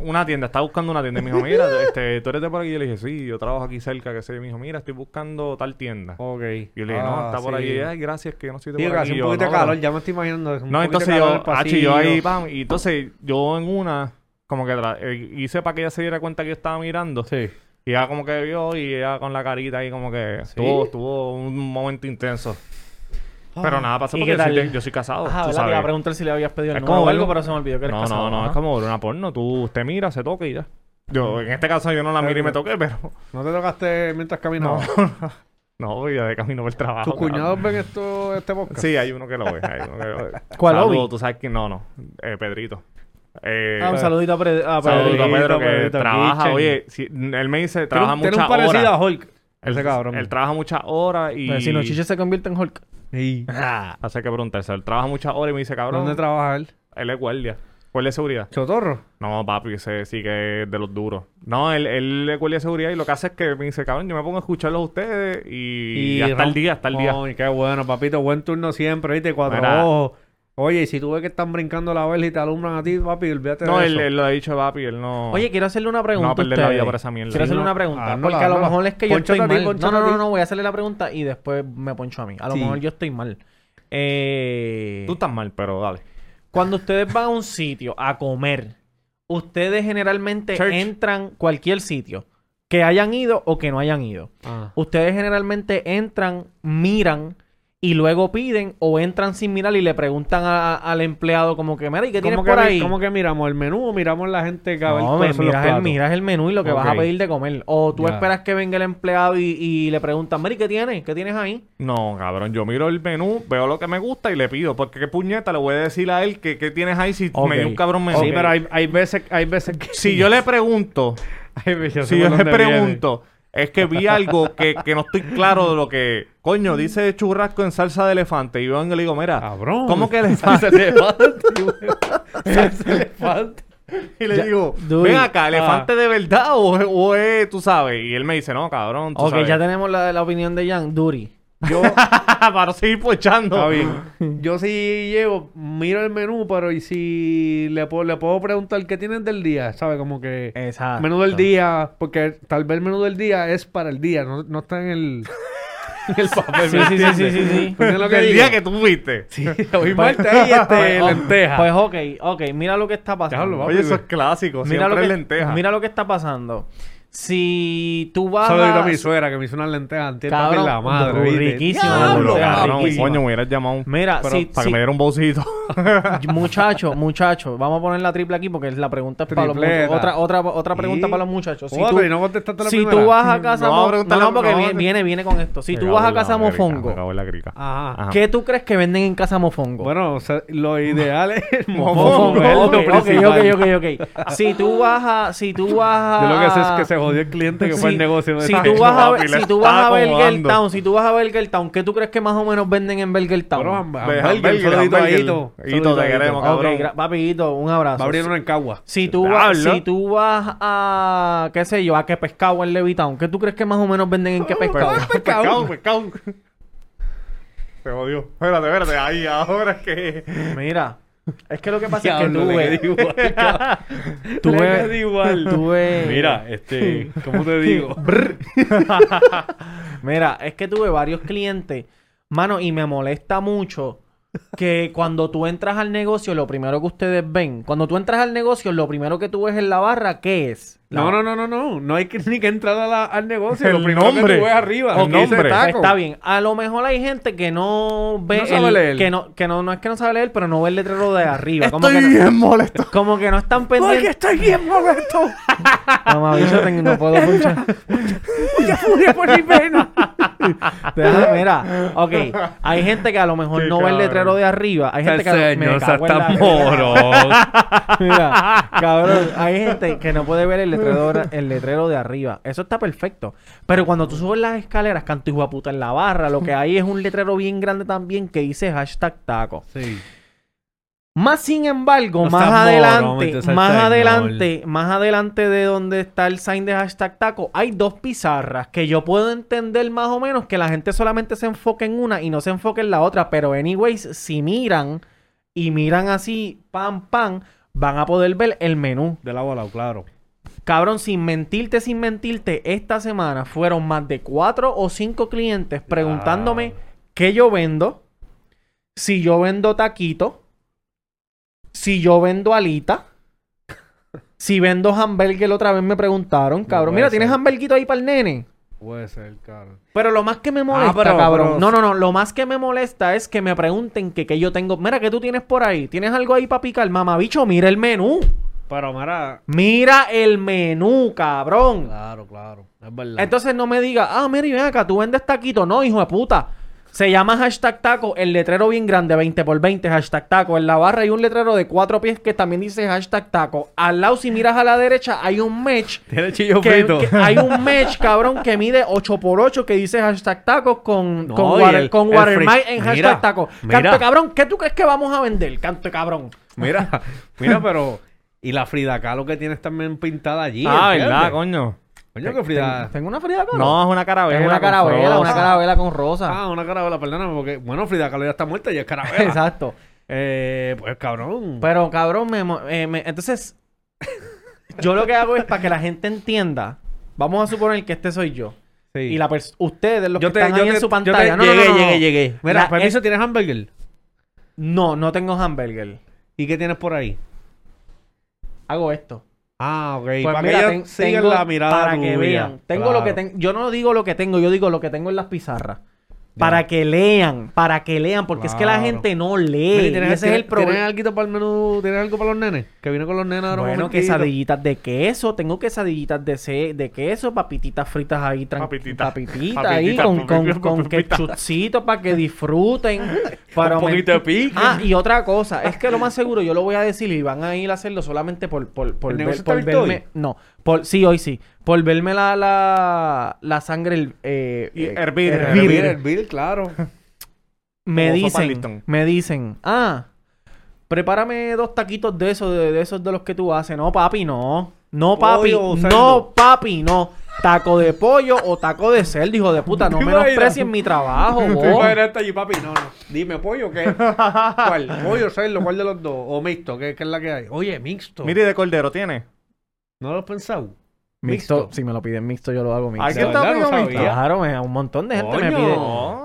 una tienda, estaba buscando una tienda y me dijo, mira, este, tú eres de por aquí. Y yo le dije, sí, yo trabajo aquí cerca, qué sé yo. Y me dijo, mira, estoy buscando tal tienda. Ok. Y yo le dije, no, Ah, está por ahí. Ay, gracias, que yo no estoy de Sí, por aquí. hace un yo, poquito de "No, calor, pero-". ya me estoy imaginando. un No, poquito de entonces calor yo, el hacho, yo ahí, pam, y entonces yo en una, como que tra- eh, hice para que ella se diera cuenta que yo estaba mirando. Sí. Y ella como que vio y ella con la carita ahí como que estuvo, estuvo un momento intenso. Pero nada, pasó ¿Y porque qué yo soy, tal? de- yo soy casado, Ah, tú ¿verdad? Te iba a preguntar si le habías pedido el Es número como o algo, ver- pero se me olvidó que eres No, casado. no, no, Ajá. es como ver una porno. Tú, usted mira, se toca y ya. Yo, en este caso yo no la miré y me toqué, pero... ¿No te tocaste mientras caminabas? No, voy de camino por el trabajo. ¿Tus cuñados ven esto, este podcast? Sí, hay uno que lo ve. Hay uno que lo ve. ¿Cuál, Saludo, Obi? Tú sabes que no, no. Eh, Pedrito. Eh, Ah, un saludito a, Pre- a Saludito a Pedrito. Pedro que Pedrito, trabaja. Kitchen. Oye, si- él me dice, Tiene trabaja un, tiene muchas un parecido horas. a Hulk. Él, Ese cabrón. él trabaja muchas horas y... Pues Si no, Chiche se convierte en Hulk. Sí. Hace que preguntarse. Él trabaja muchas horas y me dice, cabrón, ¿Dónde trabaja él? él es guardia. Guardia de seguridad. ¿Chotorro? No, papi, ese sí que es de los duros. No, él, él es guardia de seguridad y lo que hace es que me dice, cabrón, yo me pongo a escucharlos a ustedes y, y hasta el día, hasta el día. Ay, qué bueno, papito. Buen turno siempre, ¿viste? Cuatro Mira. ojos. Oye, y si tú ves que están brincando la vela y te alumbran a ti, papi, olvídate No, de él, eso. él lo ha dicho, papi, él no... Oye, quiero hacerle una pregunta No, a perder la vida por esa mierda. Quiero hacerle no. una pregunta. Hazla, porque a lo mejor es que yo estoy a ti, mal. No, no, no, no, voy a hacerle la pregunta y después me poncho a mí. A lo Sí. mejor yo estoy mal. Eh, Tú estás mal, pero dale. Cuando ustedes van a un sitio a comer, ustedes generalmente Church. entran cualquier sitio, que hayan ido o que no hayan ido. Ah. Ustedes generalmente entran, miran y luego piden o entran sin mirar y le preguntan a- al empleado como que, mira, ¿y qué tienes ¿Cómo por que, ahí? ¿Cómo que miramos el menú o miramos la gente que va a ver No, los miras el, miras el menú y lo que vas a pedir de comer. O tú Ya. esperas que venga el empleado y, y le preguntan, Mary, ¿qué tienes? ¿Qué tienes ahí? No, cabrón, yo miro el menú, veo lo que me gusta y le pido. Porque qué puñeta le voy a decir a él que, que tienes ahí si me dio un cabrón menú. Sí, pero hay, hay veces, hay veces que... Si yo le pregunto, si yo le viene. Es que vi algo que, que no estoy claro de lo que... Coño, dice churrasco en salsa de elefante. Y yo le digo, mira, Cabrón. ¿cómo que elefante? Salsa de elefante, güey. Salsa de elefante. Y le digo, Dude. ven acá, ¿elefante de verdad o, es- o es, tú sabes? Y él me dice, no, cabrón, tú Ok, sabes. ya tenemos la, la opinión de Jan. Duri. Yo, Para seguir pochando. está bien. Yo sí llego, miro el menú, pero y si le puedo, le puedo preguntar qué tienes del día, ¿sabes? Como que... Exacto. Menú del día, porque tal vez el menú del día es para el día, no, no está en el, en el papel. Sí, ¿me sí, sí, sí, sí, sí. ¿Entiendes lo que el digo? día que tú fuiste. Sí, hoy martes ahí este, Pues, oh, lenteja. Pues ok, ok, mira lo que está pasando. Oye, eso es clásico. mira, lo Siempre que, lenteja. mira lo que está pasando. Si tú vas Saludito a a... mi suegra que me hizo unas lentejas antes Cabrón, la madre. riquísimo. Coño, me hubieras llamado Mira, pero si- para si- que me diera un bolsito. Muchacho, muchacho, vamos a poner la triple aquí porque la pregunta es para los Tripleta. Otra, otra, otra pregunta Sí. para los muchachos. Si Joder, tú, y no contestaste la si primera. tú vas a casa... No, mo- no, no, porque no, viene, viene, viene con esto. Si Me tú vas a en casa mofongo, Me cago en la crica. Ajá. Ajá. ¿qué tú crees que venden en casa mofongo? Bueno, o sea, lo ideal es el Mofongo, mofongo. es lo ok, ok, ok, ok. Si tú vas a... Si tú vas a... Yo lo que sé es que se jodió el cliente que fue Si- el negocio. de Si tú vas a, papi, ver- si tú vas a Burger. Town, si tú vas a Burger Town, ¿qué tú crees que más o menos venden en Burger Town? Bueno. Hito. Hito, te queremos, cabrón. papito, un abrazo. Va a abrir una en Cagua. Si tú, vas, si tú vas a, qué sé yo, a que pescado en Levitown, ¿qué tú crees que más o menos venden en qué pescado? Pescado, pescado. Se jodió. Espérate, espérate. Ahí, ahora es que. Mira, es que lo que pasa es que tuve... tuve... Igual. tuve- Mira, este, ¿cómo te digo? Mira, es que tuve varios clientes, mano, y me molesta mucho que cuando tú entras al negocio, lo primero que ustedes ven, cuando tú entras al negocio, lo primero que tú ves en la barra, ¿qué es? La- No, no, no, no, no. No hay que, ni que entrar a la- al negocio. El Lo primero nombre. que tú ves arriba. El el nombre. Taco. Está bien. A lo mejor hay gente que no ve No sabe el- leer. que no que no, no es que no sabe leer, pero no ve el letrero de arriba, como Estoy que no, bien molesto. como que no están Porque pendientes. estoy bien molesto. Bicho, tengo- no puedo punchar. Mucha furia por mi pena. Mira, ok, hay gente que a lo mejor Qué no ve el cabrón. letrero de arriba, hay gente que a lo- me Señor, cago en la- moro. Mira, cabrón, hay gente que no puede ver el letrero, el letrero de arriba. Eso está perfecto. Pero cuando tú subes las escaleras, canto hijo de puta en la barra, lo que hay es un letrero bien grande también que dice hashtag taco. Sí. Más sin embargo, No más moro, adelante, más adelante, más adelante de donde está el sign de hashtag taco, hay dos pizarras que yo puedo entender más o menos que la gente solamente se enfoque en una y no se enfoque en la otra. Pero anyways, si miran y miran así, pam, pam, van a poder ver el menú. De la bola, claro. Cabrón, sin mentirte, sin mentirte, esta semana fueron más de cuatro o cinco clientes preguntándome qué yo vendo, si yo vendo taquito, si yo vendo alita, si vendo hamburger, otra vez me preguntaron, cabrón. Mira, ¿tienes hamburguito ahí para el nene? Puede ser, cabrón. Pero lo más que me molesta, pero- cabrón. pero- No, no, no. Lo más que me molesta es que me pregunten que, que yo tengo. Mira, ¿qué tú tienes por ahí? ¿Tienes algo ahí para picar? Mamabicho, mira el menú. Pero mira. Mira el menú, cabrón. Claro, claro. Es verdad. Entonces no me diga, ah, mira, y ven acá, tú vendes taquito. No, hijo de puta. Se llama hashtag taco, el letrero bien grande, 20 por 20, hashtag taco. En la barra hay un letrero de cuatro pies que también dice hashtag taco. Al lado, si miras a la derecha, hay un match. Tiene chillo Que, frito. que hay un match, cabrón, que mide 8 por 8 que dice hashtag taco con, No, con, y water, el- con el free- en Mira, hashtag taco. mira. Canto cabrón, ¿qué tú crees que vamos a vender? Canto cabrón. Mira, mira, pero. Y la Frida Kahlo que tienes también pintada allí. ah, ¿entiendes? ¿verdad, coño? Coño, que Frida. ¿Tengo, tengo una Frida Kahlo? No, es una carabela. Tengo una carabela, una carabela con rosa. Ah, una carabela, perdóname, porque. Bueno, Frida Kahlo ya está muerta y es carabela. Exacto. Eh, pues cabrón. Pero cabrón, me, eh, me- entonces yo lo que hago es para que la gente entienda. Vamos a suponer que este soy yo. Sí. Y la ustedes, los yo que están ahí en su yo pantalla. No, llegué, no, no, llegué, llegué. Mira, La- permiso, es- ¿tienes hamburger? No, no tengo hamburger. ¿Y qué tienes por ahí? Hago esto. Ah, ok. Pues para mira, que ten- sigan la mirada para que vean. Tengo lo que tengo. Yo no digo lo que tengo, yo digo lo que tengo en las pizarras. Para que lean, para que lean, porque es que la gente no lee. ¿y y ¿Tienes, ese es el problema. ¿Tienes algo para el menú? ¿Tienes algo para los nenes? Que viene con los nenes ahora Bueno, quesadillitas de queso, tengo quesadillitas de, de queso, papititas fritas ahí, Papititas. papititas ahí con, con, con ketchupcito para que disfruten. para Un poquito de pique. Ah, y otra cosa, es que lo más seguro yo lo voy a decir y van a ir a hacerlo solamente por, por, por, ¿El ver- por verme. No, por, sí, hoy sí. Por verme la, la, la sangre eh, Y eh, hervir, hervir. Hervir, hervir, claro. Me dicen, me dicen, ah, prepárame dos taquitos de esos, de, de esos de los que tú haces. No, papi, no. No, papi, Pollo no, papi, no. Taco de pollo o taco de cerdo, hijo de puta. No menosprecien mi trabajo, vos. allí, papi. No, no. Dime, ¿pollo o qué? ¿Cuál? ¿Pollo, cerdo? ¿Cuál de los dos? ¿O mixto? ¿Qué, qué es la que hay? Oye, mixto. Mire, de cordero tiene. ¿No lo has pensado? Mixto, Mixto. si me lo piden mixto, yo lo hago mixto. ¿Alguien De te verdad, pidió no mixto? Claro, me- un montón de gente me pide.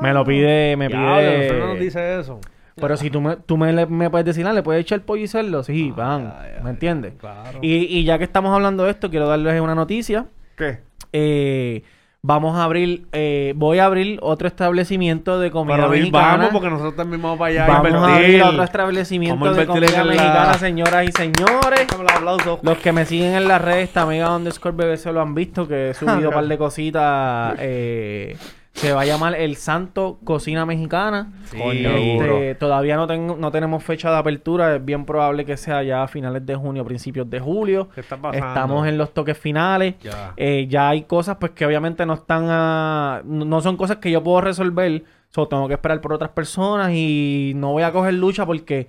Me lo pide, me pide. no nos dice eso. Pero si tú me, tú me, le- me puedes decir, ah, le puedes echar pollo y cerdo, sí, van. Ya, ¿Me entiendes? Claro. Y, y ya que estamos hablando de esto, quiero darles una noticia. ¿Qué? Eh, vamos a abrir, eh, voy a abrir otro establecimiento de comida Para mexicana. vamos, porque nosotros también vamos para allá a Vamos a invertir. abrir otro establecimiento de comida en la- mexicana, señoras y señores. Los que me siguen en las redes, Tamega underscore BBC lo han visto, que he subido un par de cositas. eh, se va a llamar El Santo Cocina Mexicana. Sí, Coño, Este, todavía no, tengo, no tenemos fecha de apertura. Es bien probable que sea ya a finales de junio, principios de julio. ¿Qué está pasando? Estamos en los toques finales. Ya. Eh, ya hay cosas pues que obviamente no están a- no son cosas que yo puedo resolver. So, tengo que esperar por otras personas y no voy a coger lucha porque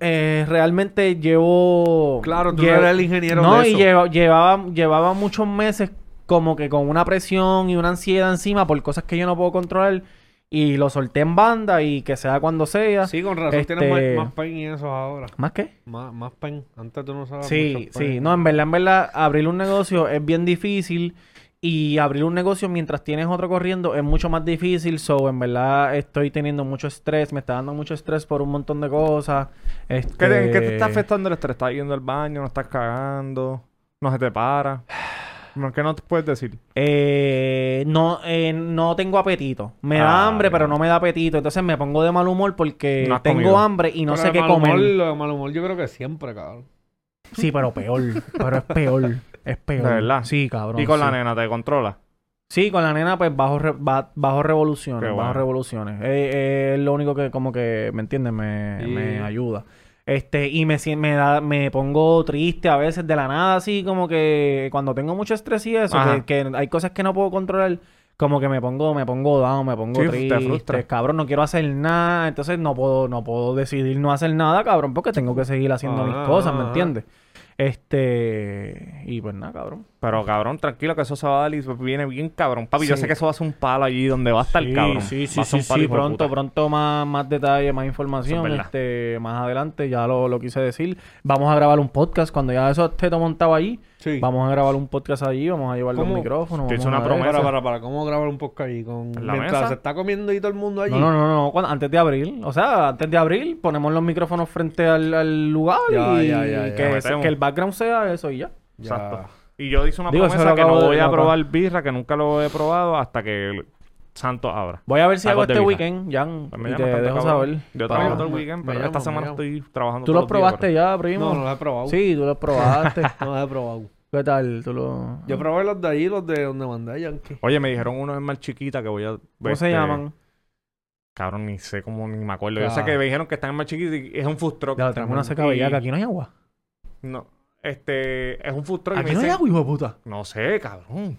eh, realmente llevo... Claro, tú llevo- eres el ingeniero No, de y llevaba, llevaba muchos meses como que con una presión y una ansiedad encima por cosas que yo no puedo controlar. y lo solté en banda y que sea cuando sea. Sí, con razón Este- tienes más, más pain y eso ahora. ¿Más qué? Más, más pain. Antes tú no sabes Sí, mucho sí. No, en verdad, en verdad, abrir un negocio es bien difícil. Y abrir un negocio mientras tienes otro corriendo es mucho más difícil. So, en verdad, estoy teniendo mucho estrés. Me está dando mucho estrés por un montón de cosas. Este... ¿Qué te, qué te está afectando el estrés? ¿Estás yendo al baño? ¿No estás cagando? ¿No se te para? ¿Qué no te puedes decir? Eh, no, eh, no tengo apetito. Me Ah, da hambre, ya. pero no me da apetito. Entonces me pongo de mal humor porque No has tengo comido. hambre y no Pero sé qué mal comer. humor, lo de mal humor yo creo que siempre, cabrón. Sí, pero peor. pero es peor. Es peor. ¿De verdad? Sí, cabrón. ¿Y con sí. la nena te controla? Sí, con la nena, pues bajo, re- ba- bajo revoluciones. Qué bajo bueno. revoluciones. Eh, Es lo único que, como que, ¿me entiendes? Me ayuda. Este, y me, me, da, me pongo triste a veces de la nada, así como que cuando tengo mucho estrés y eso, que, que hay cosas que no puedo controlar, como que me pongo, me pongo down, me pongo Sí, te triste, frustra. cabrón, no quiero hacer nada, entonces no puedo, no puedo decidir no hacer nada, cabrón, porque tengo que seguir haciendo mis Ah, cosas, ¿me ah, entiendes? Este, y pues nada, cabrón. Pero cabrón, tranquilo que eso se va a dar y viene bien cabrón. Papi, yo sé que eso va a ser un palo allí donde va a estar Sí, cabrón. Sí, sí, va a sí, un palo pronto, pronto más, más detalles, más información, es este, más adelante, ya lo, lo quise decir. Vamos a grabar un podcast cuando ya eso esté todo montado allí. Sí. Vamos a grabar un podcast allí, vamos a llevar los micrófonos. Te hice una promesa. Para, para, para, ¿cómo grabar un podcast ahí? Con... ¿En la Mientras mesa? se está comiendo y todo el mundo allí. No, no, no, no, cuando- antes de abril, o sea, antes de abril ponemos los micrófonos frente al, al lugar Ya, y ya, ya, ya. Que, el background sea eso y ya. Ya. Exacto. Y yo hice una Digo, promesa que no voy a probar birra, que nunca lo he probado hasta que el Santo abra. Voy a ver si hago este weekend, Jan, Pues y te dejo cabrón. saber. Yo Pa- trabajo todo el me- weekend, pero esta semana estoy trabajando ¿Tú los días, probaste pero- ya, primo? No, no lo he probado. Sí, tú los probaste. No lo he probado. ¿Qué tal? ¿Tú lo... Yo probé los de allí, los de donde mandé Yankee. Oye, me dijeron unos es más chiquita que voy a... ¿Cómo se este, llaman? Cabrón, ni sé cómo, ni me acuerdo. Yo sé Ah. que me dijeron que están en más chiquitos y es un food truck. Ya, tenemos una seca Y- bellaca. Aquí no hay agua. No, este, es un food truck y me Aquí no hay agua, hijo de puta. No sé, cabrón.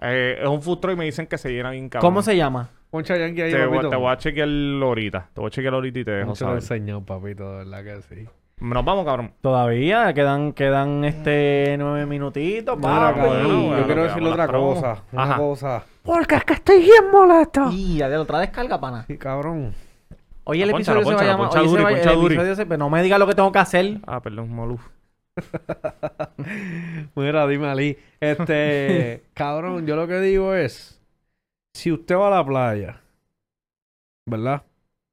Eh, es un food truck y me dicen que se llena bien cabrón. ¿Cómo se llama? Poncha Yankee ahí, Te, voy- papito. te voy a chequear ahorita. Te voy a chequear ahorita y te dejo Poncho lo he saber. enseñado, papito, de verdad que sí. Nos vamos, cabrón. Todavía quedan, quedan este nueve minutitos, Mira, papi. cabrón, bueno, yo quiero que decirle vamos a otra las promos. cosa. Una Ajá. cosa. Porque es que estoy bien molesto. Y ya de otra descarga, pana. Sí, cabrón. Hoy el episodio se va a llamar. poncha hoy se duri, va- duri. episodio se- pero no me diga lo que tengo que hacer. Ah, perdón, Malú. Mira, dime Ali. Este, cabrón, yo lo que digo es, si usted va a la playa, ¿verdad?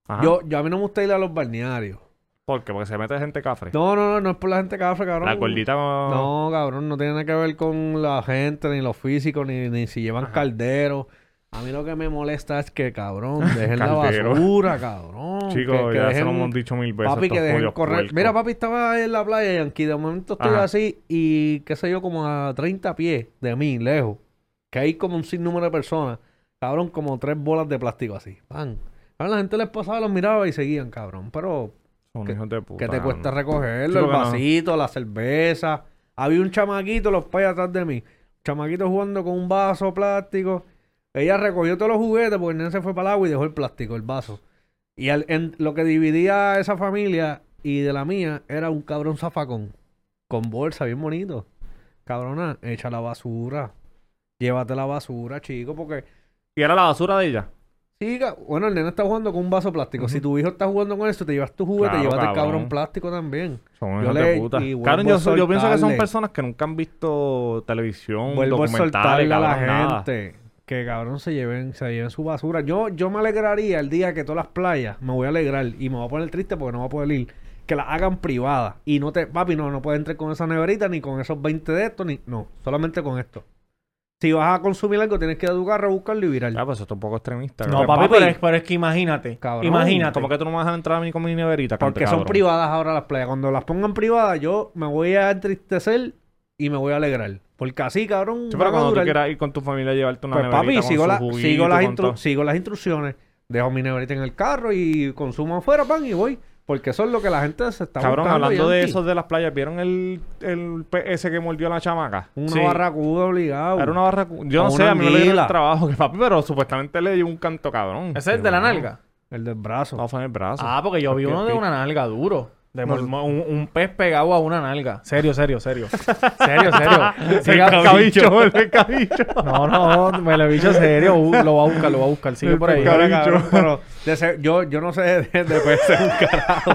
Ajá. Yo, yo a mí no me gusta ir a los balnearios. ¿Por qué? Porque se mete gente cafre. No, no, no, no es por la gente café, cabrón. La gordita. No, cabrón, no tiene nada que ver con la gente, ni los físicos, ni, ni si llevan Ajá. calderos. A mí lo que me molesta es que, cabrón, dejen la basura, cabrón. Chicos, que, que ya se lo hemos dicho mil veces. Papi, que dejen correr. Mira, papi estaba en la playa, Yankee. De momento estoy Ajá. así y, qué sé yo, como a 30 pies de mí, lejos. Que hay como un sinnúmero de personas. Cabrón, como tres bolas de plástico así. Pan. la gente les pasaba, los miraba y seguían, cabrón. Pero, Son que- de puta. ¿qué te cuesta no. recogerlo? El no. vasito, la cerveza. Había un chamaquito, los payas atrás de mí. Chamaquito jugando con un vaso plástico. Ella recogió todos los juguetes porque el nene se fue para el agua y dejó el plástico, el vaso. Y al- en, lo que dividía a esa familia y de la mía era un cabrón zafacón. Con bolsa, bien bonito. Cabrona, echa la basura. Llévate la basura, chico, porque... ¿Y era la basura de ella? Sí, bueno, el nene está jugando con un vaso plástico. Si tu hijo está jugando con eso, te llevas tu juguete, Claro, llévate el cabrón. cabrón plástico también. Son Yo le- de puta. Cabrón, yo, pienso que son personas que nunca han visto televisión, Vuelvo a documentales, a la cabrón, nada. Que cabrón se lleven, se lleven su basura. Yo, yo me alegraría el día que todas las playas, me voy a alegrar y me voy a poner triste porque no voy a poder ir, que las hagan privadas. Y no te, papi, no, no puedes entrar con esa neverita ni con esos 20 de estos, ni, no, solamente con esto. Si vas a consumir algo, tienes que ir a tu carro a buscarlo y virar. Ya, pues eso está un poco extremista. No, papi, papi. pero, es, pero es que imagínate. Cabrón, imagínate. Como que tú no me vas a entrar a mí con mi neverita. porque son privadas ahora las playas. Cuando las pongan privadas, yo me voy a entristecer y me voy a alegrar. Porque así, cabrón. Sí, pero cuando tú durar. quieras ir con tu familia a llevarte una Pues neverita papi, con sigo, su la- juguito, sigo, las con sigo las instrucciones, dejo mi neverita en el carro y consumo afuera, pan, y voy. Porque eso es lo que la gente se está Cabrón, hablando de esos de las playas, ¿vieron el, el ese que mordió a la chamaca? Una Sí. barracuda obligado. Era una barra... Yo no sé, a mí me lo dieron el trabajo, que papi, pero supuestamente le dio un canto cabrón. ¿Ese es el de la nalga? El del brazo. No, fue en el brazo. Ah, porque yo vi uno de una nalga duro. De un, un pez pegado a una nalga. Serio, serio, serio. Serio, serio. Siga- Pescabicho, el pescabicho. No, no, me lo he dicho serio. Uh, lo va a buscar, lo va a buscar. Sigue por ahí. Ahora, cabrón, pero de ser- yo, yo no sé de, de peces un carajo.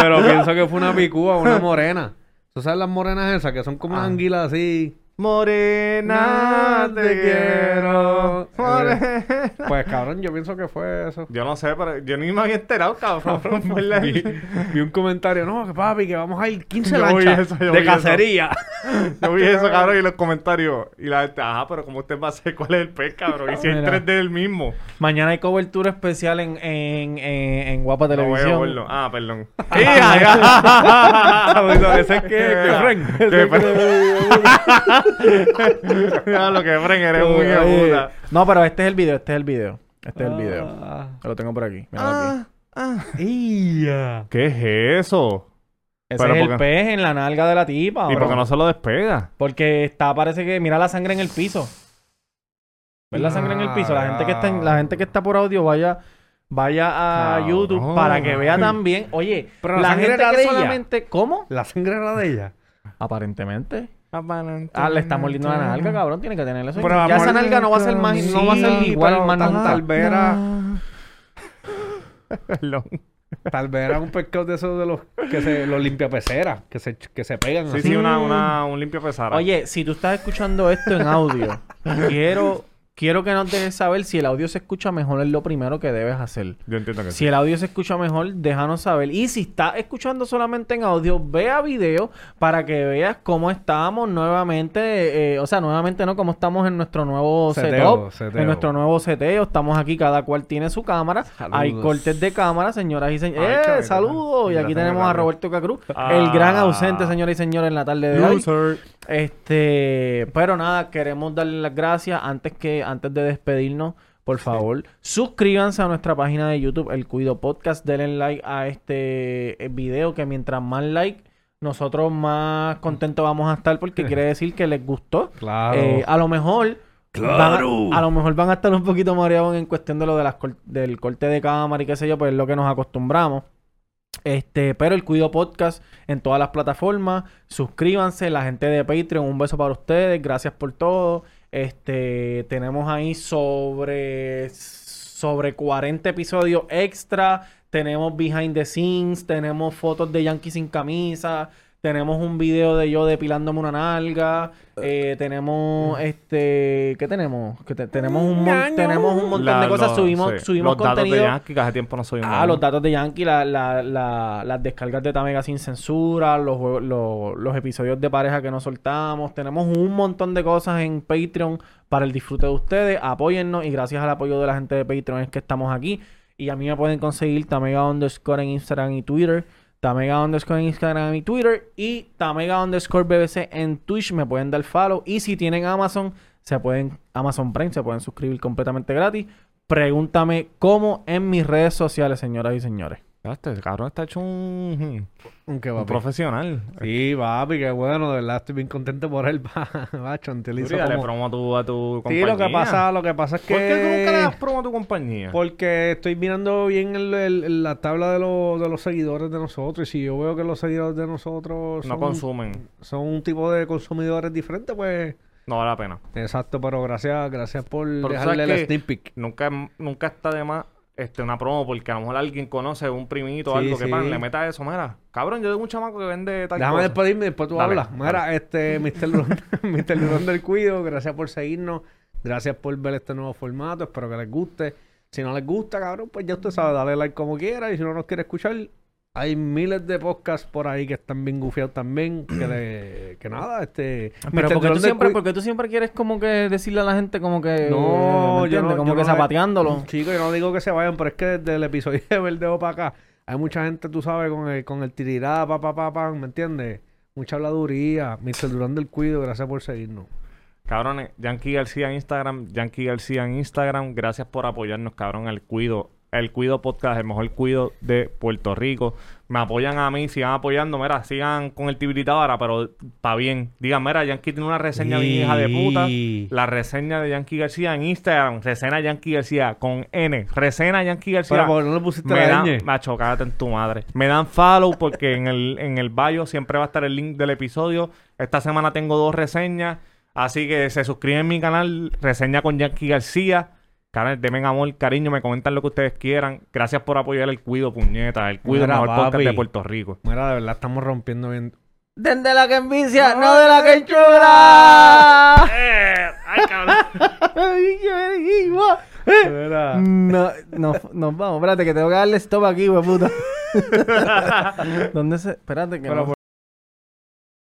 pero pienso que fue una picúa, una morena. ¿Tú sabes las morenas esas? Que son como Ah. unas anguilas así. Morena, te quiero. Morena. Pues cabrón, yo pienso que fue eso. Yo no sé, pero yo ni me había enterado, cabrón. vi, vi un comentario, no, que papi, que vamos a ir 15 Yo vi lanchas eso, de eso. cacería. Yo vi eso, cabrón, y los comentarios. Y la gente, ajá, pero ¿cómo usted va a saber cuál es el pez, cabrón? Y si hay tres del mismo. Mañana hay cobertura especial en, en, en, en Guapa No voy a Televisión. verlo. Ah, perdón. Ese es que, que Fren. Mira lo que Fren, eres muy. No, pero este es el video, este es el video. Este es el video. Ah. Lo tengo por aquí. Míralo aquí. Ia. ¿Qué es eso? Ese pero es el pez en la nalga de la tipa. ¿Y bro. por qué no se lo despega? Porque está, parece que mira la sangre en el piso. ¿Ves la sangre en el piso? La gente que está en- la gente que está por audio vaya vaya a. YouTube para que vea también. Oye, Pero la la sangre gente era que de ella. solamente ¿cómo? La sangre era de ella. Aparentemente. Ah, le está mordiendo la nalga, cabrón, tiene que tenerle eso. Pero ya esa nalga no va a ser más no va a ser igual más tal- vez era, Perdón. tal vez era un pescado de esos de los que se los limpia peceras, que se, que se pegan Sí, así. sí, una, una, un limpio pesara. Oye, si tú estás escuchando esto en audio, quiero quiero que nos dejes saber si el audio se escucha mejor es lo primero que debes hacer. Yo entiendo que sí. Si el audio se escucha mejor, déjanos saber. Y si estás escuchando solamente en audio, vea video para que veas cómo estamos nuevamente. eh, o sea, nuevamente no, cómo estamos en nuestro nuevo Seteo, setup. seteo. En nuestro nuevo seteo. Estamos aquí, cada cual tiene su cámara. Hay Saludos. cortes de cámara, señoras y señores. ¡Eh! ¡Saludos! Y aquí tenemos a. Roberto Cacruz, Ah. el gran ausente, señoras y señores, en la tarde de hoy. Este, pero nada, queremos darle las gracias antes que antes de despedirnos, por favor, suscríbanse a nuestra página de YouTube, El Cuido Podcast, denle like a este eh, video que mientras más like nosotros más contentos vamos a estar porque quiere decir que les gustó. Claro. Eh, a lo mejor Claro. van a, a lo mejor van a estar un poquito mareados en cuestión de lo de las cor- del corte de cámara y qué sé yo, pues es lo que nos acostumbramos. Este, pero el Cuido Podcast en todas las plataformas. Suscríbanse, la gente de Patreon, un beso para ustedes, gracias por todo. Este, tenemos ahí sobre sobre 40 episodios extra, tenemos behind the scenes, tenemos fotos de Yankee sin camisa, tenemos un video de yo depilándome una nalga, eh, tenemos este, ¿qué tenemos? Que te- tenemos un mon- tenemos un montón La- de cosas, los- subimos sí. subimos los datos de Yankee, que hace tiempo no subimos. Ah, los datos de Yankee, la, la, la- las descargas de Tamega sin censura, los, juegos- los, los episodios de pareja que nos soltamos. Tenemos un montón de cosas en Patreon para el disfrute de ustedes. Apóyennos y gracias al apoyo de la gente de Patreon es que estamos aquí. Y a mí me pueden conseguir Tamega underscore en Instagram y Twitter. Tamega underscore en Instagram y Twitter. Y Tamega underscore BBC en Twitch. Me pueden dar follow. Y si tienen Amazon, se pueden, Amazon Prime, se pueden suscribir completamente gratis. Pregúntame cómo en mis redes sociales, señoras y señores. Este cabrón está hecho un, profesional. Sí, papi, qué bueno, de verdad estoy bien contento por él, macho, dale como- promo a tu, a tu Sí, compañía. lo que pasa, lo que pasa es que... ¿Por qué tú nunca le das promo a tu compañía? Porque estoy mirando bien el- el- el- la tabla de, los de los seguidores de nosotros y si yo veo que los seguidores de nosotros No son, consumen. son un tipo de consumidores diferentes, pues... No vale la pena. Exacto, pero gracias gracias por Pero dejarle el sneak peek. Nunca, nunca está de más este, una promo porque a lo mejor alguien conoce un primito o Sí, algo que pan, le meta eso. Mira, cabrón, yo tengo un chamaco que vende tal Déjame cosa. despedirme después tú Dale, hablas. Mira, este, Mr. Durón, Mr. Durón del Cuido, gracias por seguirnos. Gracias por ver este nuevo formato. Espero que les guste. Si no les gusta, cabrón, pues ya usted sabe, dale like como quiera. Y si no nos quiere escuchar, hay miles de podcasts por ahí que están bien gufiados también. Que, le- que nada, este. Pero porque tú, siempre, porque tú siempre quieres como que decirle a la gente como que... No, ¿me yo no. Como yo que no- zapateándolo. Chicos, yo no digo que se vayan, pero es que desde el episodio de Verdeo para acá, hay mucha gente, tú sabes, con el, con el tirirá, pa, pa, pa, pa, ¿me entiendes? Mucha habladuría. Mr. Durán del Cuido, gracias por seguirnos. Cabrones, Yankee García en Instagram, Yankee García en Instagram. Gracias por apoyarnos, cabrón, al cuido el Cuido Podcast, el mejor cuido de Puerto Rico. Me apoyan a mí, sigan apoyando, mira, sigan con el Tibiritabara, pero para bien. Digan, mira, Yankee tiene una reseña bien hija de puta. La reseña de Yankee García en Instagram, reseña Yankee García con N, reseña Yankee García. Pero, ¿por qué no le pusiste me la dan, ñ? macho, cágate en tu madre. Me dan follow porque en el, en el bio siempre va a estar el link del episodio. Esta semana tengo dos reseñas. Así que se suscriben a mi canal, reseña con Yankee García. Canal, denme amor, cariño, me comentan lo que ustedes quieran. Gracias por apoyar el Cuido, puñeta. El Cuido, mejor podcast de Puerto Rico. Mira, de verdad estamos rompiendo bien. Desde la que envicia, no de la que enchula. ¡Ay, cabrón! No, no, nos vamos. Espérate, que tengo que darle stop aquí, we puta. ¿Dónde se.? Espérate, que Pero no